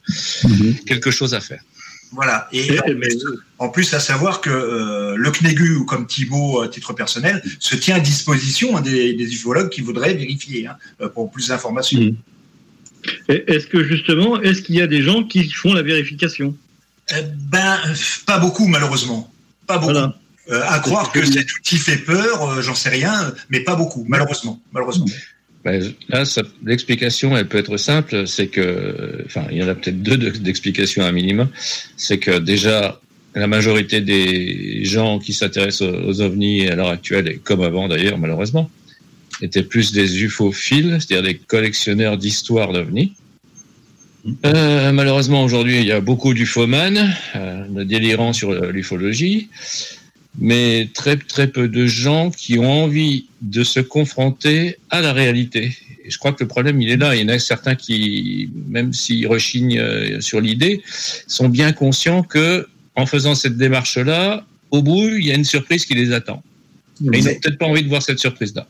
quelque chose à faire. Voilà. Et en plus, en plus, à savoir que euh, le CNEGU, ou comme Thibault à titre personnel, se tient à disposition hein, des, des ufologues qui voudraient vérifier hein, euh, pour plus d'informations. Et Est-ce que justement, est-ce qu'il y a des gens qui font la vérification? Eh Ben, pas beaucoup, malheureusement. Pas beaucoup. Euh, à croire que cet outil fait peur, euh, j'en sais rien, mais pas beaucoup, malheureusement. Malheureusement. Ben, là, l'explication, elle peut être simple, c'est que, enfin, il y en a peut-être deux de- d'explications à minima. C'est que déjà, la majorité des gens qui s'intéressent aux, ovnis à l'heure actuelle, et comme avant d'ailleurs, malheureusement, étaient plus des ufophiles, c'est-à-dire des collectionneurs d'histoires d'ovnis. Euh, malheureusement, aujourd'hui, il y a beaucoup d'ufomanes, euh, de délirants sur l'ufologie, mais très très peu de gens qui ont envie de se confronter à la réalité. Et je crois que le problème, il est là. Il y en a certains qui, même s'ils rechignent euh, sur l'idée, sont bien conscients que, en faisant cette démarche-là, au bout, il y a une surprise qui les attend. Et ils n'ont peut-être pas envie de voir cette surprise-là.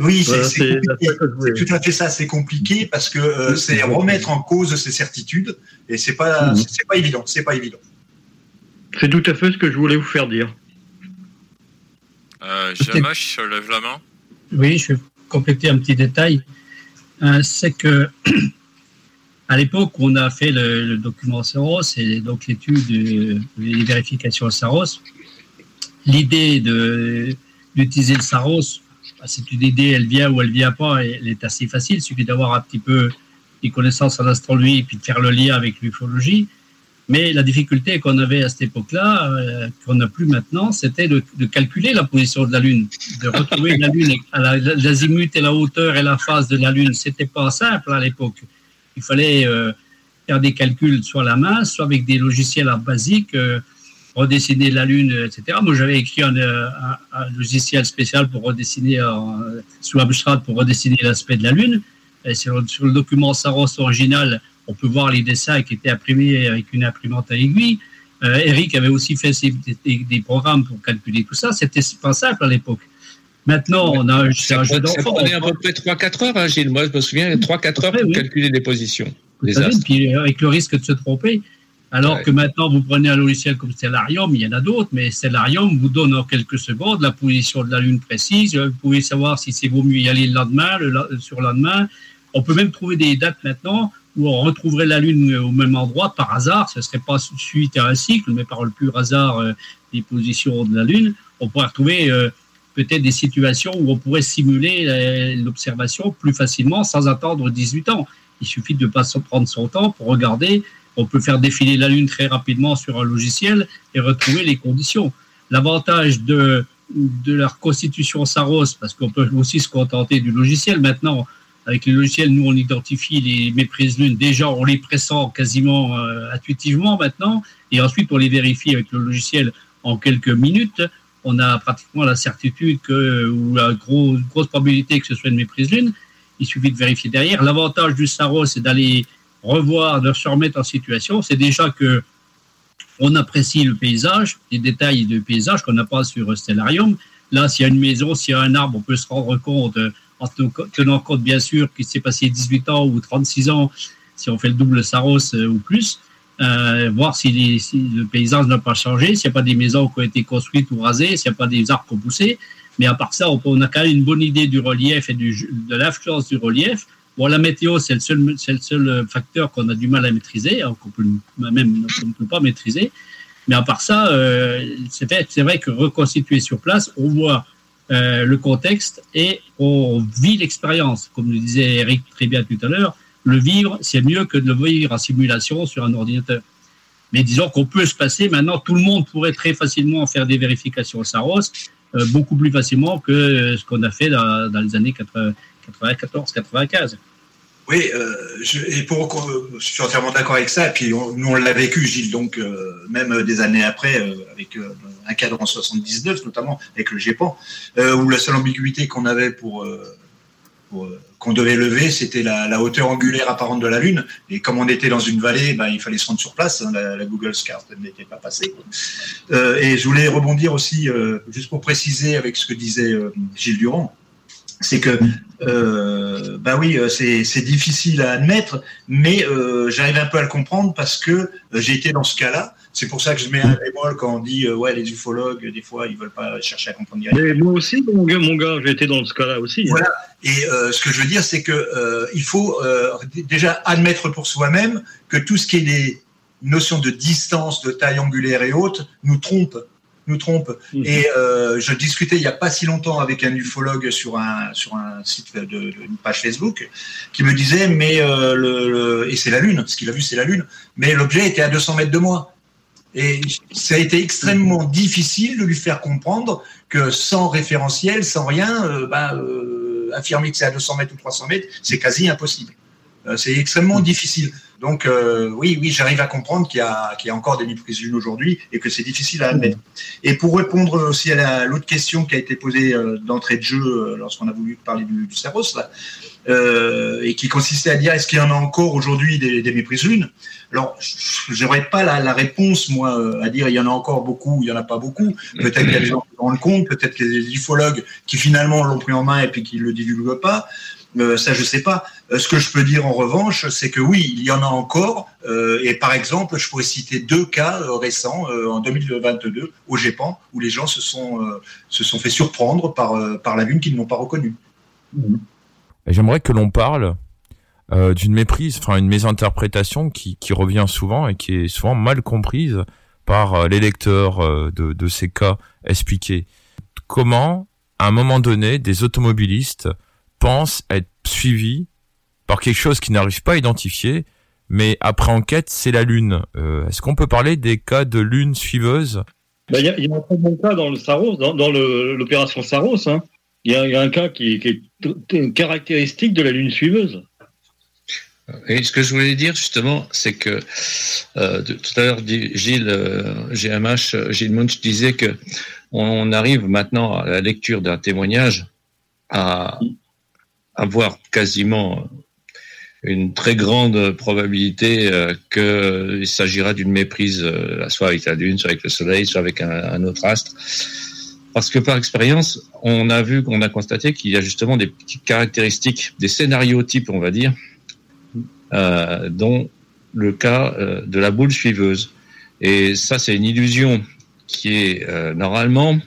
Oui, c'est Voilà, tout à fait ça. C'est compliqué parce que euh, c'est remettre en cause ses certitudes et c'est pas Mhm. c'est pas évident. C'est pas évident. C'est tout à fait ce que je voulais vous faire dire. Euh, Jamash lève la main. Oui, je vais compléter un petit détail. Euh, c'est que à l'époque où on a fait le, le document Saros et donc l'étude de les vérifications Saros, l'idée de d'utiliser le Saros, bah, c'est une idée, elle vient ou elle vient pas, elle est assez facile. Il suffit d'avoir un petit peu des connaissances en astronomie et puis de faire le lien avec l'ufologie. Mais la difficulté qu'on avait à cette époque-là, euh, qu'on n'a plus maintenant, c'était de, calculer la position de la Lune, de retrouver la Lune à la- l'azimut et la hauteur et la phase de la Lune. C'était pas simple à l'époque. Il fallait euh, faire des calculs soit à la main, soit avec des logiciels basiques, euh, redessiner la Lune, etc. Moi, j'avais écrit un, logiciel spécial pour redessiner, sous Amstrad, pour redessiner l'aspect de la Lune. Sur le document Saros original, on peut voir les dessins qui étaient imprimés avec une imprimante à aiguille. Euh, Eric avait aussi fait ses- des, des programmes pour calculer tout ça. C'était pas simple à l'époque. Maintenant, on a un Ça, jeu pre- ça d'enfant. prenait à peu près 3-4 heures, hein, Gilles. Moi, je me souviens, 3-4 heures pour calculer les positions des puis euh, avec le risque de se tromper. Alors que maintenant, vous prenez un logiciel comme Stellarium, il y en a d'autres, mais Stellarium vous donne en quelques secondes la position de la Lune précise. Vous pouvez savoir si c'est vaut mieux y aller le lendemain, le, sur le lendemain. On peut même trouver des dates maintenant où on retrouverait la Lune au même endroit par hasard. Ce ne serait pas suite à un cycle, mais par le pur hasard euh, des positions de la Lune. On pourrait retrouver euh, peut-être des situations où on pourrait simuler euh, l'observation plus facilement sans attendre 18 ans. Il suffit de ne pas prendre son temps pour regarder. On peut faire défiler la Lune très rapidement sur un logiciel et retrouver les conditions. L'avantage de, de la reconstitution Saros, parce qu'on peut aussi se contenter du logiciel maintenant, avec les logiciels, nous, on identifie les méprises lune. Déjà, on les pressent quasiment euh, intuitivement maintenant, et ensuite, on les vérifie avec le logiciel en quelques minutes. On a pratiquement la certitude ou la gros, grosse probabilité que ce soit une méprise lune. Il suffit de vérifier derrière. L'avantage du Saros, c'est d'aller revoir, de se remettre en situation. C'est déjà que on apprécie le paysage, les détails de paysage qu'on n'a pas sur Stellarium. Là, s'il y a une maison, s'il y a un arbre, on peut se rendre compte, en tenant compte bien sûr qu'il s'est passé 18 ans ou 36 ans, si on fait le double Saros euh, ou plus, euh, voir si, le paysage n'a pas changé, s'il n'y a pas des maisons qui ont été construites ou rasées, s'il n'y a pas des arbres qui ont poussé. Mais à part ça, on, a quand même une bonne idée du relief et de l'influence du relief. Bon, la météo, c'est le seul, c'est le seul facteur qu'on a du mal à maîtriser, hein, qu'on peut même qu'on ne peut pas maîtriser. Mais à part ça, euh, c'est vrai, c'est vrai que reconstituer sur place, on voit euh, le contexte et on vit l'expérience. Comme le disait Eric très bien tout à l'heure, le vivre, c'est mieux que de le vivre en simulation sur un ordinateur. Mais disons qu'on peut se passer, maintenant, tout le monde pourrait très facilement faire des vérifications Saros, euh, beaucoup plus facilement que ce qu'on a fait dans, dans les années 94-95. Oui, euh, je, et pour, je suis entièrement d'accord avec ça. Et puis nous on l'a vécu, Gilles, donc euh, même des années après, euh, avec euh, un cadre en 79, notamment avec le GEPAN, euh, où la seule ambiguïté qu'on avait pour, euh, pour, euh, qu'on devait lever, c'était la, hauteur angulaire apparente de la Lune. Et comme on était dans une vallée, ben, il fallait se rendre sur place. hein, la, la Google Scar n'était pas passée. Euh, et je voulais rebondir aussi, euh, juste pour préciser avec ce que disait euh, Gilles Durand c'est que euh, bah oui, euh, c'est difficile à admettre, mais euh, j'arrive un peu à le comprendre parce que euh, j'ai été dans ce cas-là. C'est pour ça que je mets un bémol quand on dit euh, ouais les ufologues des fois ils veulent pas chercher à comprendre. Mais moi aussi, mon gars, mon gars j'ai été dans ce cas-là aussi. hein. Voilà. Et ce que je veux dire, c'est que il faut déjà admettre pour soi-même que tout ce qui est des notions de distance, de taille angulaire et autres nous trompe, nous trompe. Et euh, je discutais il y a pas si longtemps avec un ufologue sur un sur un site de, de- une page Facebook qui me disait mais euh, le, le- et c'est la lune, ce qu'il a vu c'est la lune, mais l'objet était à 200 mètres de moi. Et ça a été extrêmement difficile de lui faire comprendre que sans référentiel, sans rien, euh, bah, affirmer que c'est à 200 mètres ou 300 mètres, c'est quasi impossible. C'est extrêmement difficile. Donc euh, oui, oui, j'arrive à comprendre qu'il y, y a encore des méprises lunes aujourd'hui et que c'est difficile à admettre. Et pour répondre aussi à la- l'autre question qui a été posée euh, d'entrée de jeu euh, lorsqu'on a voulu parler du, du euh, et qui consistait à dire est-ce qu'il y en a encore aujourd'hui des, des méprises lunes Alors, j'aurais pas la, réponse moi à dire il y en a encore beaucoup, il y en a pas beaucoup. Peut-être qu'il y a des gens qui se rendent compte, peut-être qu'il y a des ufologues qui finalement l'ont pris en main et puis qui le divulguent pas. Euh, ça, je sais pas. Euh, ce que je peux dire en revanche, c'est que oui, il y en a encore. Euh, et par exemple, je pourrais citer deux cas récents en 2022 au GEPAN où les gens se sont se sont fait surprendre par par la lune qu'ils n'ont pas reconnue. Et J'aimerais que l'on parle d'une méprise, enfin une mésinterprétation qui, qui revient souvent et qui est souvent mal comprise par les lecteurs de, de ces cas expliqués. Comment, à un moment donné, des automobilistes pensent être suivis par quelque chose qu'ils n'arrivent pas à identifier, mais après enquête, c'est la Lune. Euh, Est-ce qu'on peut parler des cas de Lune suiveuse? Ben, Il y, a, il y a un très bon cas dans le Saros, dans, l'opération Saros. hein. Il y, a, il y a un cas qui, qui est caractéristique de la lune suiveuse. Et ce que je voulais dire justement, c'est que euh, de- tout à l'heure, Gilles euh, GMH, euh, Gilles Munch disait que on arrive maintenant à la lecture d'un témoignage à avoir quasiment une très grande probabilité euh, qu'il s'agira d'une méprise, euh, soit avec la Lune, soit avec le Soleil, soit avec un, autre astre. Parce que par expérience, on a vu, on a constaté qu'il y a justement des petites caractéristiques, des scénarios types, on va dire, euh, dont le cas euh, de la boule suiveuse. Et ça, c'est une illusion qui est normalement,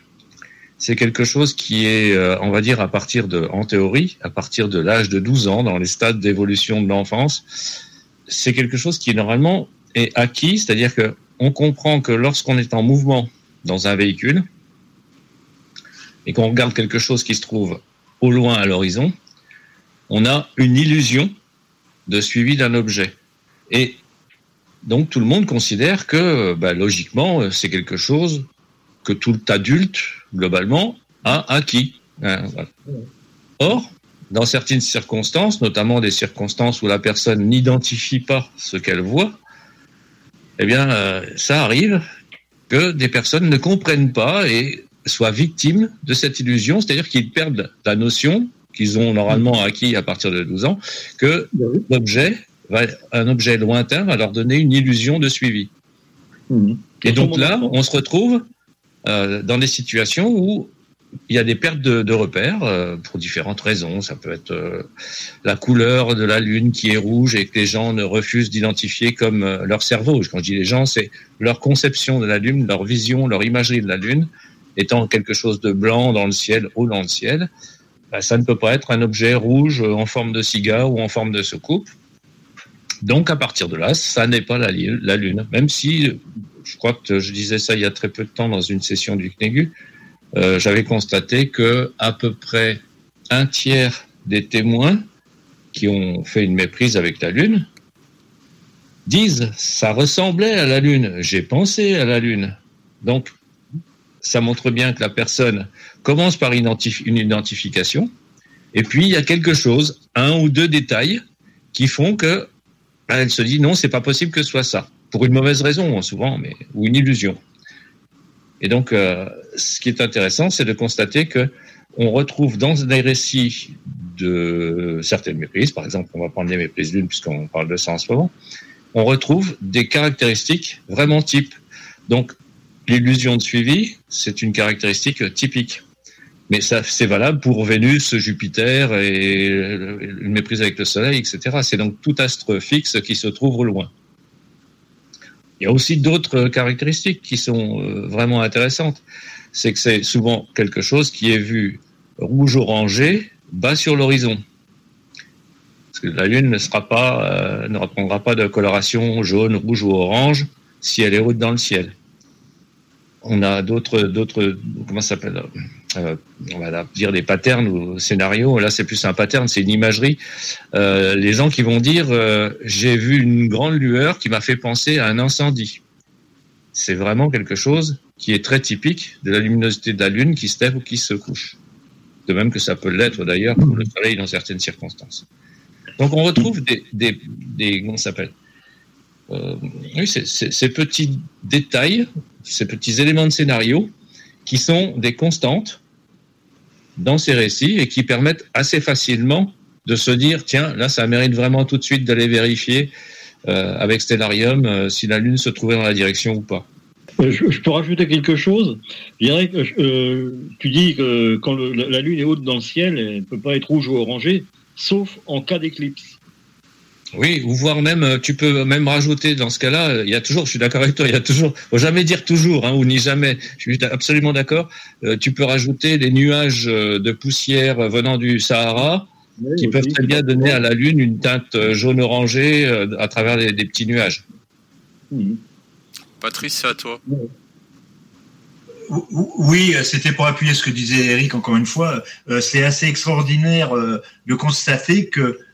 c'est quelque chose qui est, euh, on va dire, à partir de, en théorie, à partir de l'âge de 12 ans, dans les stades d'évolution de l'enfance, c'est quelque chose qui normalement est acquis, c'est-à-dire que on comprend que lorsqu'on est en mouvement dans un véhicule et qu'on regarde quelque chose qui se trouve au loin à l'horizon, on a une illusion de suivi d'un objet. Et donc tout le monde considère que bah, logiquement c'est quelque chose que tout adulte globalement a acquis. Or, dans certaines circonstances, notamment des circonstances où la personne n'identifie pas ce qu'elle voit, eh bien euh, ça arrive que des personnes ne comprennent pas et soient victimes de cette illusion, c'est-à-dire qu'ils perdent la notion qu'ils ont normalement acquis à partir de 12 ans, que l'objet un objet lointain va leur donner une illusion de suivi. Et donc là, on se retrouve euh, dans des situations où il y a des pertes de, repères euh, pour différentes raisons. Ça peut être euh, la couleur de la lune qui est rouge et que les gens ne refusent d'identifier comme leur cerveau. Quand je dis les gens, c'est leur conception de la lune, leur vision, leur imagerie de la lune étant quelque chose de blanc dans le ciel ou dans le ciel, bah, ça ne peut pas être un objet rouge en forme de cigare ou en forme de soucoupe. Donc à partir de là, ça n'est pas la, la Lune. Même si, je crois que je disais ça il y a très peu de temps dans une session du CNEGU, euh, j'avais constaté que à peu près un tiers des témoins qui ont fait une méprise avec la Lune disent ça ressemblait à la Lune, j'ai pensé à la Lune. Donc ça montre bien que la personne commence par une identification, et puis il y a quelque chose, un ou deux détails, qui font que elle se dit non, c'est pas possible que ce soit ça, pour une mauvaise raison hein, souvent, mais ou une illusion. Et donc, euh, ce qui est intéressant, c'est de constater que on retrouve dans des récits de certaines méprises, par exemple, on va prendre les méprises d'une puisqu'on parle de ça en ce moment, on retrouve des caractéristiques vraiment types. Donc, l'illusion de suivi, c'est une caractéristique typique. Mais ça, c'est valable pour Vénus, Jupiter et une méprise avec le Soleil, etc. C'est donc tout astre fixe qui se trouve loin. Il y a aussi d'autres caractéristiques qui sont euh, vraiment intéressantes. C'est que c'est souvent quelque chose qui est vu rouge-orangé, bas sur l'horizon. Parce que la Lune ne sera pas, euh, ne reprendra pas de coloration jaune, rouge ou orange si elle est haute dans le ciel. On a d'autres, comment ça s'appelle euh, On va dire des patterns ou scénarios. Là, c'est plus un pattern, c'est une imagerie. Euh, les gens qui vont dire euh, j'ai vu une grande lueur qui m'a fait penser à un incendie. C'est vraiment quelque chose qui est très typique de la luminosité de la Lune qui se lève ou qui se couche. De même que ça peut l'être d'ailleurs pour le Soleil dans certaines circonstances. Donc on retrouve des, des, des s'appelle euh, ces petits détails, ces petits éléments de scénario qui sont des constantes dans ces récits et qui permettent assez facilement de se dire tiens là ça mérite vraiment tout de suite d'aller vérifier euh, avec Stellarium euh, si la Lune se trouvait dans la direction ou pas. Je, peux rajouter quelque chose. Tu dis que quand la Lune est haute dans le ciel, elle ne peut pas être rouge ou orangée, sauf en cas d'éclipse. Oui, ou voire même, euh, tu peux même rajouter dans ce cas-là, euh, il y a toujours, je suis d'accord avec toi, il y a toujours, faut jamais dire toujours, hein, ou ni jamais, je suis absolument d'accord, euh, tu peux rajouter les nuages de poussière venant du Sahara, qui peuvent très bien donner à la Lune une teinte jaune-orangée euh, à travers des, des petits nuages. Patrice, c'est à toi. Oui, euh, c'était pour appuyer ce que disait Eric encore une fois. C'est assez extraordinaire de constater que euh,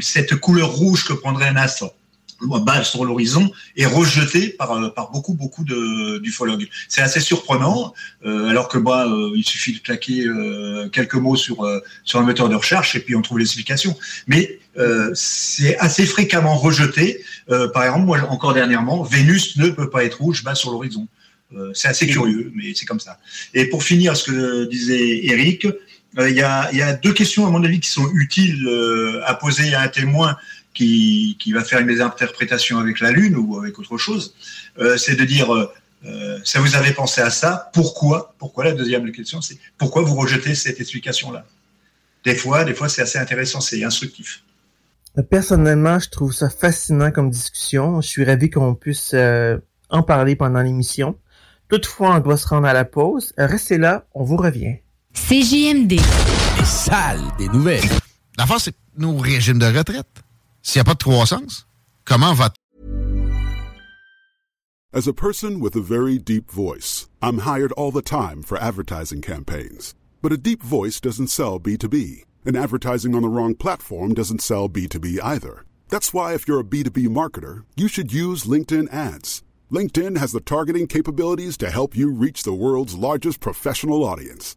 cette couleur rouge que prendrait un astre bas sur l'horizon est rejetée par, euh, par beaucoup beaucoup de- d'ufologues. C'est assez surprenant, euh, alors que bah, euh, il suffit de claquer euh, quelques mots sur, euh, sur un moteur de recherche et puis on trouve l'explication. Mais euh, c'est assez fréquemment rejeté. Euh, par exemple, moi encore dernièrement, Vénus ne peut pas être rouge bas sur l'horizon. Euh, c'est assez curieux, mais c'est comme ça. Et pour finir, ce que disait Eric, euh, il y, a, deux questions, à mon avis, qui sont utiles euh, à poser à un témoin qui, qui va faire une interprétation avec la Lune ou avec autre chose. Euh, c'est de dire, ça vous avez pensé à ça, pourquoi Pourquoi La deuxième question, c'est pourquoi vous rejetez cette explication-là? Des fois, des fois, c'est assez intéressant, c'est instructif. Personnellement, je trouve ça fascinant comme discussion. Je suis ravi qu'on puisse en parler pendant l'émission. Toutefois, on doit se rendre à la pause. Restez là, on vous revient. CJMD. Les salles des nouvelles. L'affaire, c'est nos régimes de retraite. S'il n'y a pas de croissance, comment va As a person with a very deep voice, I'm hired all the time for advertising campaigns. But a deep voice doesn't sell B2B, and advertising on the wrong platform doesn't sell B2B either. That's why if you're a B2B marketer, you should use LinkedIn ads. LinkedIn has the targeting capabilities to help you reach the world's largest professional audience.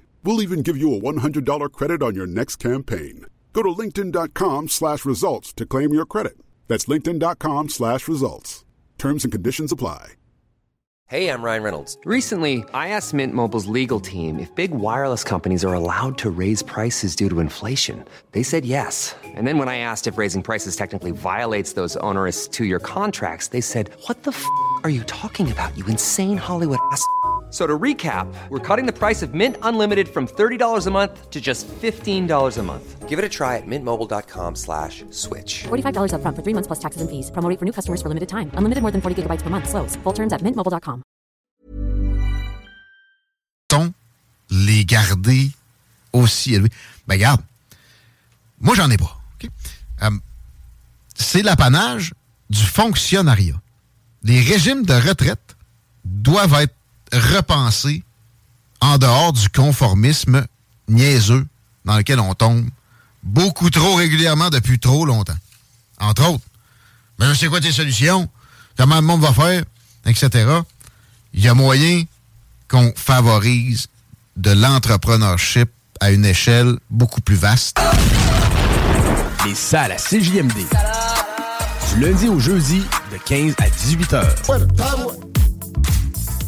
We'll even give you a $100 credit on your next campaign. Go to linkedin.com slash results to claim your credit. That's linkedin.com slash results. Terms and conditions apply. Hey, I'm Ryan Reynolds. Recently, I asked Mint Mobile's legal team if big wireless companies are allowed to raise prices due to inflation. They said yes. And then when I asked if raising prices technically violates those onerous two year contracts, they said, What the f are you talking about, you insane Hollywood ass? So to recap, we're cutting the price of Mint Unlimited from $30 a month to just $15 a month. Give it a try at mintmobile.com slash switch. $45 upfront for three months plus taxes and fees. Promo for new customers for limited time. Unlimited more than 40 gigabytes per month. Slows. Full terms at mintmobile.com. les garder aussi élevés? Ben, regarde, moi, j'en ai pas. OK? Euh, c'est l'apanage du fonctionnariat. Les régimes de retraite doivent être repensés en dehors du conformisme niaiseux dans lequel on tombe beaucoup trop régulièrement depuis trop longtemps. Entre autres, mais c'est quoi tes solutions? Comment le monde va faire? Etc. Il y a moyen qu'on favorise de l'entrepreneurship à une échelle beaucoup plus vaste. Les salles à CJMD. Du lundi au jeudi, de 15 à 18 heures.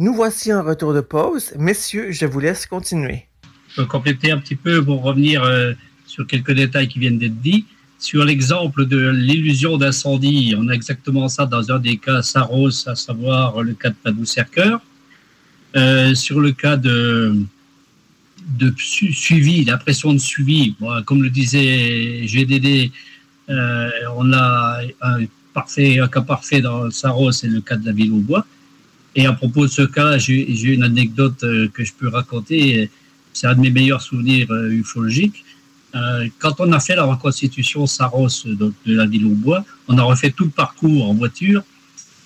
Nous voici en retour de pause. Messieurs, je vous laisse continuer. Je peux compléter un petit peu pour revenir euh, sur quelques détails qui viennent d'être dits. Sur l'exemple de l'illusion d'incendie, on a exactement ça dans un des cas Saros, à savoir le cas de Padoue-Cercœur. Euh, sur le cas de, de su- suivi, l'impression de suivi, comme le disait GDD, euh, on a un cas parfait dans Saros, c'est le cas de la ville au bois. Et à propos de ce cas, j'ai une anecdote euh, que je peux raconter. C'est un de mes meilleurs souvenirs euh, ufologiques. Euh, quand on a fait la reconstitution Saros de la ville au bois, on a refait tout le parcours en voiture.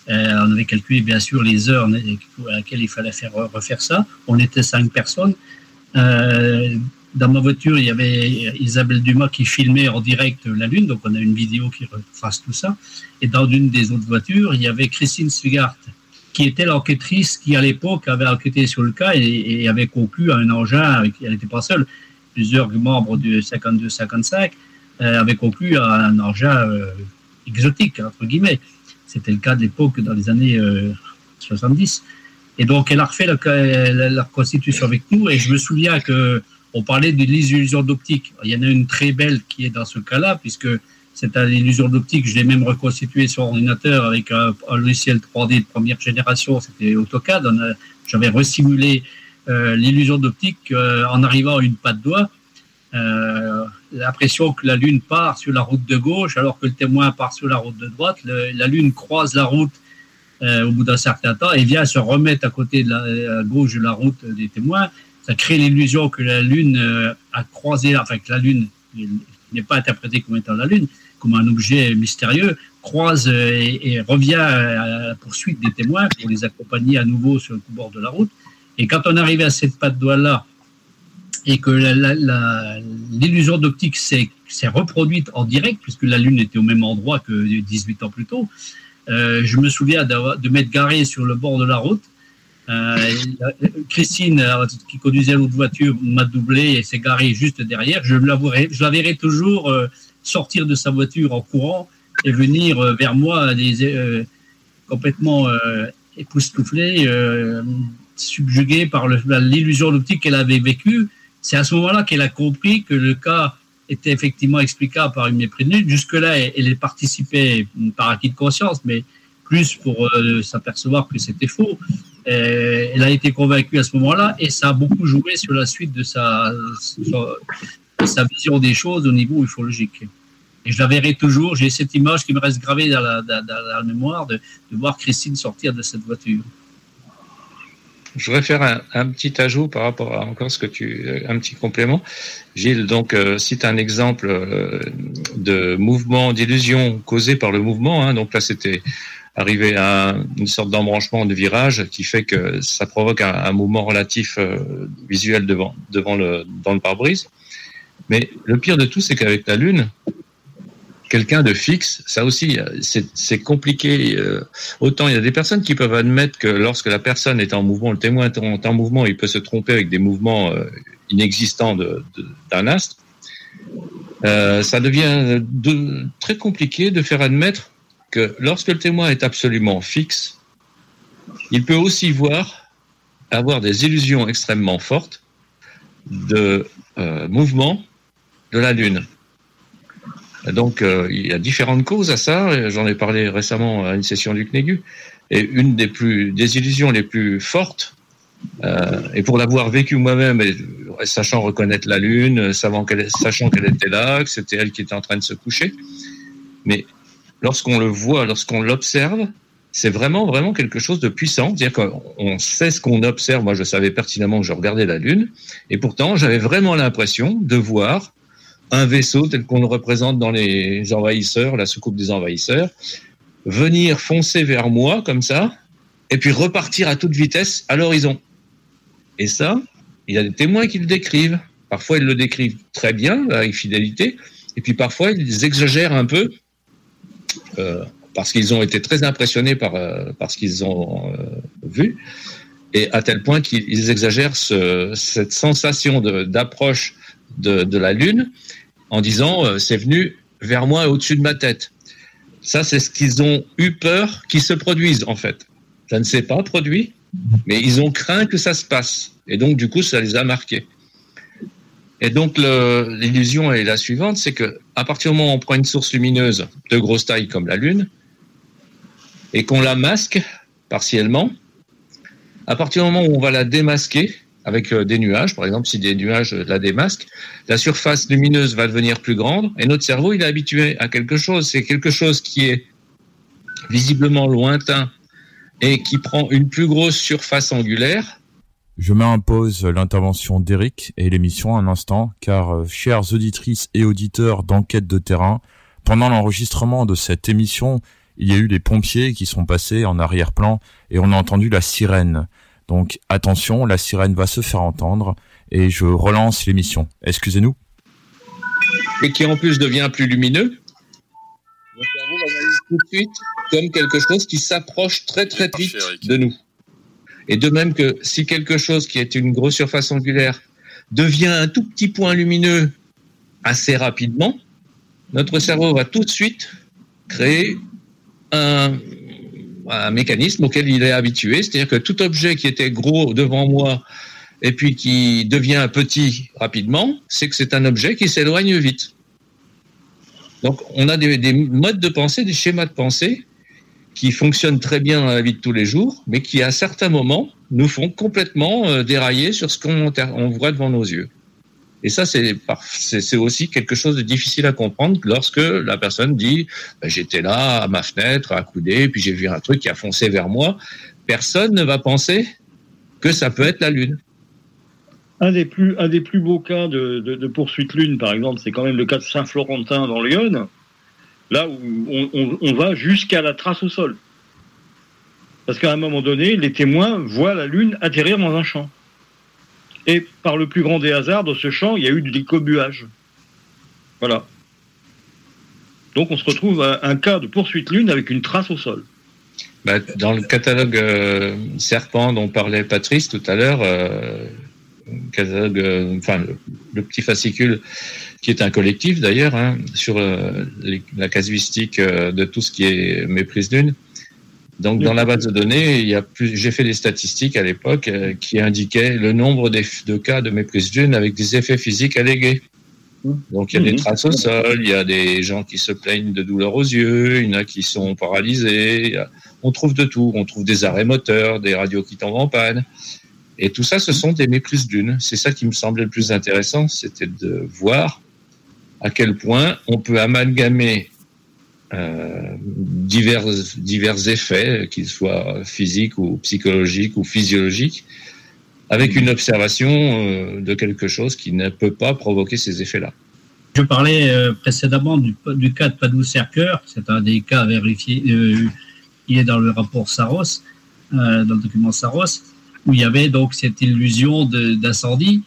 On avait calculé bien sûr les heures à laquelle il fallait faire refaire ça. On était cinq personnes. Dans ma voiture, il y avait Isabelle Dumas qui filmait en direct la Lune, donc on a une vidéo qui retrace tout ça. Et dans une des autres voitures, il y avait Christine Svigart, qui était l'enquêtrice qui, à l'époque, avait enquêté sur le cas et, avait conclu à un engin, elle n'était pas seule, plusieurs membres du 52-55 euh, avaient conclu à un engin euh, exotique, entre guillemets. C'était le cas de l'époque, dans les années euh, 70. Et donc, elle a refait la, la, la reconstitution avec nous. Et je me souviens que on parlait de l'illusion d'optique. Il y en a une très belle qui est dans ce cas-là, puisque c'est à l'illusion d'optique. Je l'ai même reconstitué sur ordinateur avec un, logiciel 3D de première génération. C'était AutoCAD. J'avais resimulé euh, l'illusion d'optique euh, en arrivant à une patte doigt. Euh, L'impression que la Lune part sur la route de gauche alors que le témoin part sur la route de droite. La Lune croise la route euh, au bout d'un certain temps et vient se remettre à côté de la gauche de la route des témoins. Ça crée l'illusion que la Lune euh, a croisé, enfin que la Lune n'est pas interprétée comme étant la Lune, comme un objet mystérieux, croise euh, et, revient à la poursuite des témoins pour les accompagner à nouveau sur le bord de la route. Et quand on arrivait à cette patte doigt-là, et que l'illusion d'optique s'est reproduite en direct, puisque la Lune était au même endroit que 18 ans plus tôt, euh, je me souviens de m'être garé sur le bord de la route. Euh, Christine, euh, qui conduisait l'autre voiture, m'a doublé et s'est garée juste derrière. Je la verrai, je la verrai toujours euh, sortir de sa voiture en courant et venir euh, vers moi euh, complètement euh, époustouflée, subjuguée par l'illusion d'optique qu'elle avait vécue. C'est à ce moment-là qu'elle a compris que le cas était effectivement explicable par une mépris de lutte. Jusque-là, elle, participait par acquis de conscience, mais plus pour s'apercevoir que c'était faux. Elle a été convaincue à ce moment-là et ça a beaucoup joué sur la suite de sa, sa vision des choses au niveau ufologique. Et je la verrai toujours. J'ai cette image qui me reste gravée dans la, dans- la mémoire de, voir Christine sortir de cette voiture. je voudrais faire un, petit ajout par rapport à encore ce que tu, un petit complément. Gilles, donc, euh, cite un exemple euh, de mouvement, d'illusion causé par le mouvement. Hein, donc là, c'était arrivé à une sorte d'embranchement de virage qui fait que ça provoque un, un mouvement relatif euh, visuel devant, devant le, dans le pare-brise. Mais le pire de tout, c'est qu'avec la Lune, quelqu'un de fixe, ça aussi, c'est compliqué. euh, Autant il y a des personnes qui peuvent admettre que lorsque la personne est en mouvement, le témoin est en, mouvement, il peut se tromper avec des mouvements euh, inexistants d'un astre. Euh, ça devient de- très compliqué de faire admettre que lorsque le témoin est absolument fixe, il peut aussi voir, avoir des illusions extrêmement fortes de euh, mouvement de la Lune. Donc, euh, il y a différentes causes à ça. J'en ai parlé récemment à une session du CNEGU. Et une des plus des illusions les plus fortes, euh, et pour l'avoir vécu moi-même, euh, sachant reconnaître la lune, sachant qu'elle était là, que c'était elle qui était en train de se coucher, mais lorsqu'on le voit, lorsqu'on l'observe, c'est vraiment vraiment quelque chose de puissant. C'est-à-dire qu'on on sait ce qu'on observe. Moi, je savais pertinemment que je regardais la lune, et pourtant, j'avais vraiment l'impression de voir un vaisseau tel qu'on le représente dans les envahisseurs, la soucoupe des envahisseurs, venir foncer vers moi comme ça, et puis repartir à toute vitesse à l'horizon. Et ça, il y a des témoins qui le décrivent. Parfois, ils le décrivent très bien, avec fidélité, et puis parfois, ils exagèrent un peu, euh, parce qu'ils ont été très impressionnés par, euh, ce qu'ils ont euh, vu, et à tel point qu'ils exagèrent ce- cette sensation d'approche de la Lune en disant euh, c'est venu vers moi au-dessus de ma tête. Ça, c'est ce qu'ils ont eu peur qu'il se produise, en fait. Ça ne s'est pas produit, mais ils ont craint que ça se passe. Et donc, du coup, ça les a marqués. Et donc, l'illusion est la suivante, c'est que à partir du moment où on prend une source lumineuse de grosse taille comme la Lune, et qu'on la masque partiellement, à partir du moment où on va la démasquer avec euh, des nuages, par exemple, si des nuages la démasquent, la surface lumineuse va devenir plus grande et notre cerveau, il est habitué à quelque chose. C'est quelque chose qui est visiblement lointain et qui prend une plus grosse surface angulaire. Je mets en l'intervention d'Eric et l'émission un instant, car, euh, chères auditrices et auditeurs d'enquête de terrain, pendant l'enregistrement de cette émission, il y a eu les pompiers qui sont passés en arrière-plan et on a entendu la sirène. Donc attention, la sirène va se faire entendre et je relance l'émission. Excusez-nous. et qui en plus devient plus lumineux, notre cerveau l'analyse tout de suite comme quelque chose qui s'approche très très vite de nous. Et de même que si quelque chose qui est une grosse surface angulaire devient un tout petit point lumineux assez rapidement, notre cerveau va tout de suite créer un, un mécanisme auquel il est habitué, c'est-à-dire que tout objet qui était gros devant moi et puis qui devient petit rapidement, c'est que c'est un objet qui s'éloigne vite. Donc on a des, des modes de pensée, des schémas de pensée qui fonctionnent très bien dans la vie de tous les jours, mais qui à certains moments nous font complètement euh, dérailler sur ce qu'on voit devant nos yeux. Et ça, c'est aussi quelque chose de difficile à comprendre lorsque la personne dit Ben, j'étais là à ma fenêtre, accoudé, puis j'ai vu un truc qui a foncé vers moi. Personne ne va penser que ça peut être la Lune. Un des plus, beaux cas de, poursuite lune, par exemple, c'est quand même le cas de Saint-Florentin dans Lyon, là où on va jusqu'à la trace au sol. Parce qu'à un moment donné, les témoins voient la lune atterrir dans un champ. Et par le plus grand des hasards, dans ce champ, il y a eu du décobuage. Voilà. Donc on se retrouve à un cas de poursuite lune avec une trace au sol. Bah, dans le catalogue euh, Serpent dont parlait Patrice tout à l'heure, euh, catalogue, euh, le, petit fascicule qui est un collectif d'ailleurs hein, sur la casuistique de tout ce qui est méprise lune. Donc dans la base de données, il y a plus, j'ai fait des statistiques à l'époque euh, qui indiquaient le nombre des- de cas de méprise lune avec des effets physiques allégués. Donc il y a des Mhm. traces au sol, il y a des gens qui se plaignent de douleurs aux yeux, il y en a qui sont paralysés. On trouve de tout, on trouve des arrêts moteurs, des radios qui tombent en panne. Et tout ça, ce sont des méprises d'une. C'est ça qui me semblait le plus intéressant, c'était de voir à quel point on peut amalgamer euh, divers, divers effets, qu'ils soient physiques ou psychologiques ou physiologiques, avec une observation euh, de quelque chose qui ne peut pas provoquer ces effets-là. Je parlais euh, précédemment du, cas de Panou Sercœur, c'est un des cas vérifiés, il est dans le rapport Saros, dans le document Saros, où il y avait donc cette illusion d'incendie.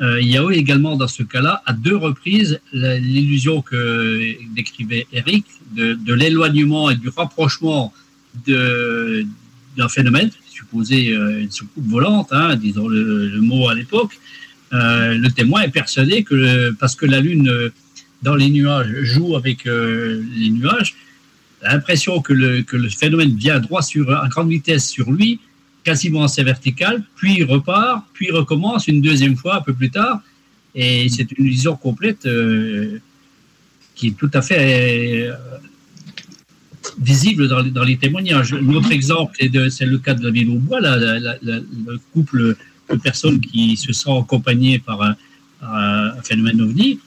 Il y a eu également dans ce cas-là, à deux reprises, l'illusion que décrivait Eric de, l'éloignement et du rapprochement d'un phénomène, supposé euh, une soucoupe volante, hein, disons le, mot à l'époque. Euh, le témoin est persuadé que parce que la Lune dans les nuages joue avec euh, les nuages, l'impression que le, que le phénomène vient droit sur à grande vitesse sur lui, quasiment assez vertical, puis repart, puis recommence une deuxième fois un peu plus tard, et c'est une vision complète euh, qui est tout à fait euh, visible dans les, témoignages. Un autre exemple, c'est le cas de la ville au bois, la- la- la- le couple de personnes qui se sont accompagnées par un, un phénomène ovni.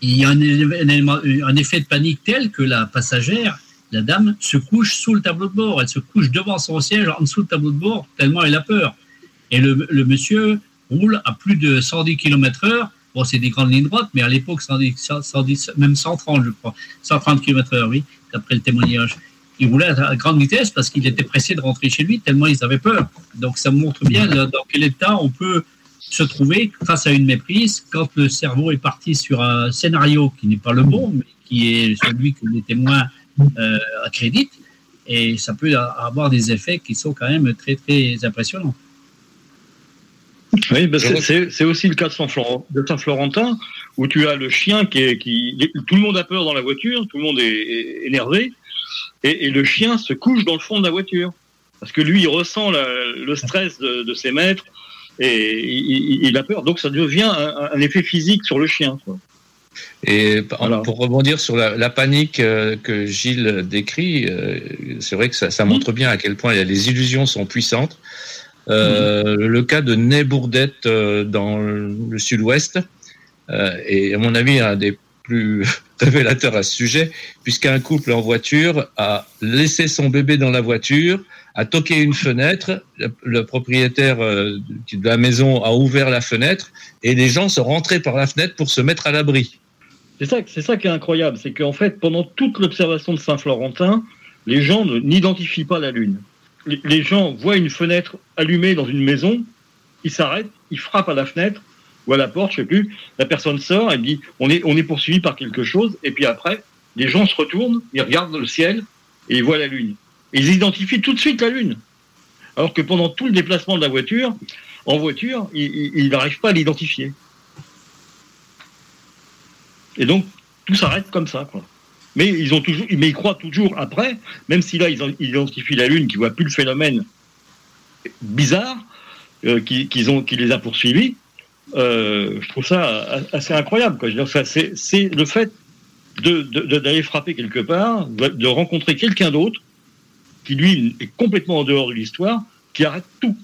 Il y a un effet de panique tel que la passagère, la dame, se couche sous le tableau de bord. Elle se couche devant son siège, en dessous le tableau de bord, tellement elle a peur. Et le, monsieur roule à plus de 110 km heure. Bon, c'est des grandes lignes droites, mais à l'époque, 110, 110, même 130, je crois. 130 km heure, oui, d'après le témoignage. Il roulait à grande vitesse parce qu'il était pressé de rentrer chez lui, tellement ils avaient peur. Donc, ça montre bien dans quel état on peut se trouver face à une méprise quand le cerveau est parti sur un scénario qui n'est pas le bon, mais qui est celui que les témoins euh, accréditent. Et ça peut avoir des effets qui sont quand même très, très impressionnants. Oui, ben c'est- aussi le cas de Saint-Florent- de Saint-Florentin, où tu as le chien qui est. Qui, tout le monde a peur dans la voiture, tout le monde est, est énervé, et, et le chien se couche dans le fond de la voiture. Parce que lui, il ressent la- le stress de, de ses maîtres, et il, il- il a peur. Donc ça devient un, un effet physique sur le chien. Quoi. Et pour rebondir sur la, la panique euh, que Gilles décrit, euh, c'est vrai que ça, ça montre bien à quel point les illusions sont puissantes. Euh, Le cas de Ney Bourdette euh, dans le sud-ouest est, à mon avis, un des plus révélateurs à ce sujet, puisqu'un couple en voiture a laissé son bébé dans la voiture, a toqué une fenêtre, le, le propriétaire de la maison a ouvert la fenêtre, et les gens sont rentrés par la fenêtre pour se mettre à l'abri. C'est ça, c'est ça qui est incroyable, c'est qu'en fait, pendant toute l'observation de Saint-Florentin, les gens ne- n'identifient pas la Lune. Les, gens voient une fenêtre allumée dans une maison, ils s'arrêtent, ils frappent à la fenêtre ou à la porte, je sais plus. La personne sort, elle dit on est, on est poursuivi par quelque chose, et puis après, les gens se retournent, ils regardent le ciel et ils voient la Lune. Ils identifient tout de suite la Lune. Alors que pendant tout le déplacement de la voiture, en voiture, ils n'arrivent pas à l'identifier. Et donc, tout s'arrête comme ça, quoi. Mais ils ont toujours, mais ils croient toujours après, même si là ils, identifient la Lune, qui voit plus le phénomène bizarre euh, qui, ont, qui les a poursuivis. euh, je trouve ça assez incroyable. C'est, le fait de, d'aller frapper quelque part, de rencontrer quelqu'un d'autre qui lui est complètement en dehors de l'histoire, qui arrête tout.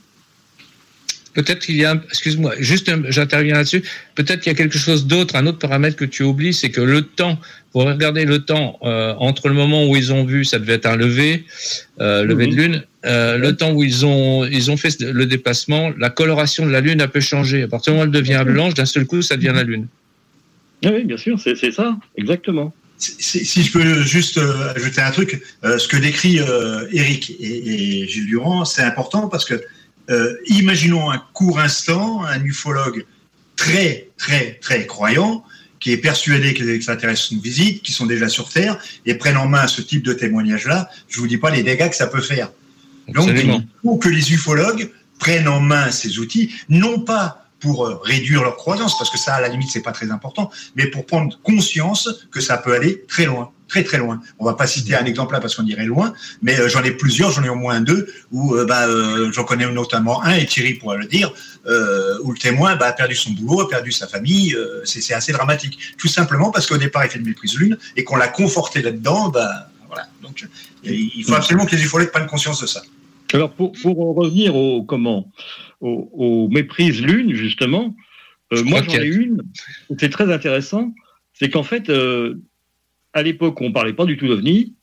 Peut-être qu'il y a, un- excuse-moi, juste j'interviens là-dessus. Peut-être qu'il y a quelque chose d'autre, un autre paramètre que tu oublies, c'est que le temps, pour regarder le temps euh, entre le moment où ils ont vu, ça devait être un lever, euh, lever de lune, euh, le temps où ils ont ils ont fait le déplacement, la coloration de la lune a peu changé. À partir du moment où elle devient blanche, d'un seul coup, ça devient la lune. Ah oui, bien sûr, c'est, c'est ça, exactement. Si, si je peux juste euh, ajouter un truc, euh, ce que décrit euh, Eric et, et Gilles Durand, c'est important parce que euh, imaginons un court instant, un ufologue très, très, très croyant qui est persuadé que les extraterrestres nous visitent, qui sont déjà sur Terre, et prennent en main ce type de témoignage-là, je vous dis pas les dégâts que ça peut faire. Donc, il faut que les ufologues prennent en main ces outils, non pas pour euh, réduire leur croyance, parce que ça, à la limite, c'est pas très important, mais pour prendre conscience que ça peut aller très loin, très très loin. On va pas citer un exemple là parce qu'on irait loin, mais euh, j'en ai plusieurs, j'en ai au moins deux, où euh, bah, euh, j'en connais notamment un, et Thierry pourra le dire, euh, où le témoin bah, a perdu son boulot, a perdu sa famille, euh, c'est c'est assez dramatique. Tout simplement parce qu'au départ, il fait une méprise lune, et qu'on l'a conforté là-dedans, bah, voilà. Donc, il faut absolument que les ufologues prennent conscience de ça. Alors pour, pour en revenir au comment aux, méprises lune justement, euh, moi j'en ai une. C'est très intéressant. C'est qu'en fait, euh, à l'époque où on parlait pas du tout d'OVNI,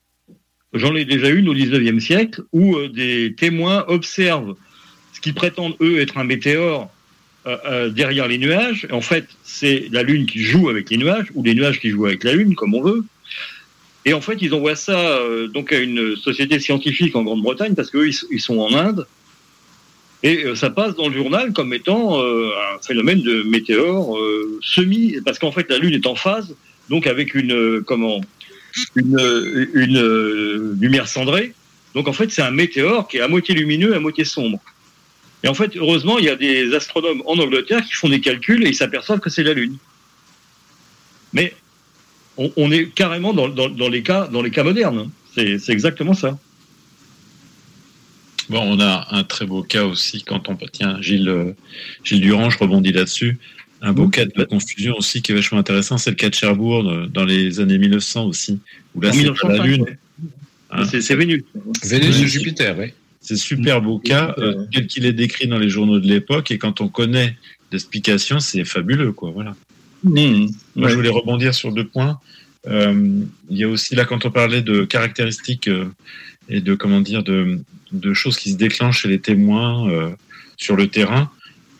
j'en ai déjà une au 19e siècle, où euh, des témoins observent ce qu'ils prétendent, eux, être un météore euh, euh, derrière les nuages. En fait, c'est la Lune qui joue avec les nuages, ou les nuages qui jouent avec la Lune, comme on veut. Et en fait, ils envoient ça donc à une société scientifique en Grande-Bretagne, parce qu'eux, ils, ils sont en Inde. Et ça passe dans le journal comme étant un phénomène de météore semi, parce qu'en fait la Lune est en phase, donc avec une euh, comment une, euh, lumière cendrée. Donc en fait c'est un météore qui est à moitié lumineux, à moitié sombre. Et en fait heureusement il y a des astronomes en Angleterre qui font des calculs et ils s'aperçoivent que c'est la Lune. Mais on, est carrément dans, dans, les cas dans les cas modernes. C'est c'est exactement ça. Bon, on a un très beau cas aussi quand on tiens Gilles euh, Gilles Durand, je rebondis là-dessus. Un beau cas de la confusion aussi qui est vachement intéressant, c'est le cas de Cherbourg euh, dans les années 1900 aussi, où là c'est la 1905, Lune. ouais. C'est- c'est Vénus. Vénus et Jupiter, oui. C'est super beau cas, euh, tel qu'il est décrit dans les journaux de l'époque, et quand on connaît l'explication, c'est fabuleux, quoi. Voilà. Moi, je voulais rebondir sur deux points. Euh, il y a aussi là, quand on parlait de caractéristiques euh, et de comment dire de, de choses qui se déclenchent chez les témoins euh, sur le terrain,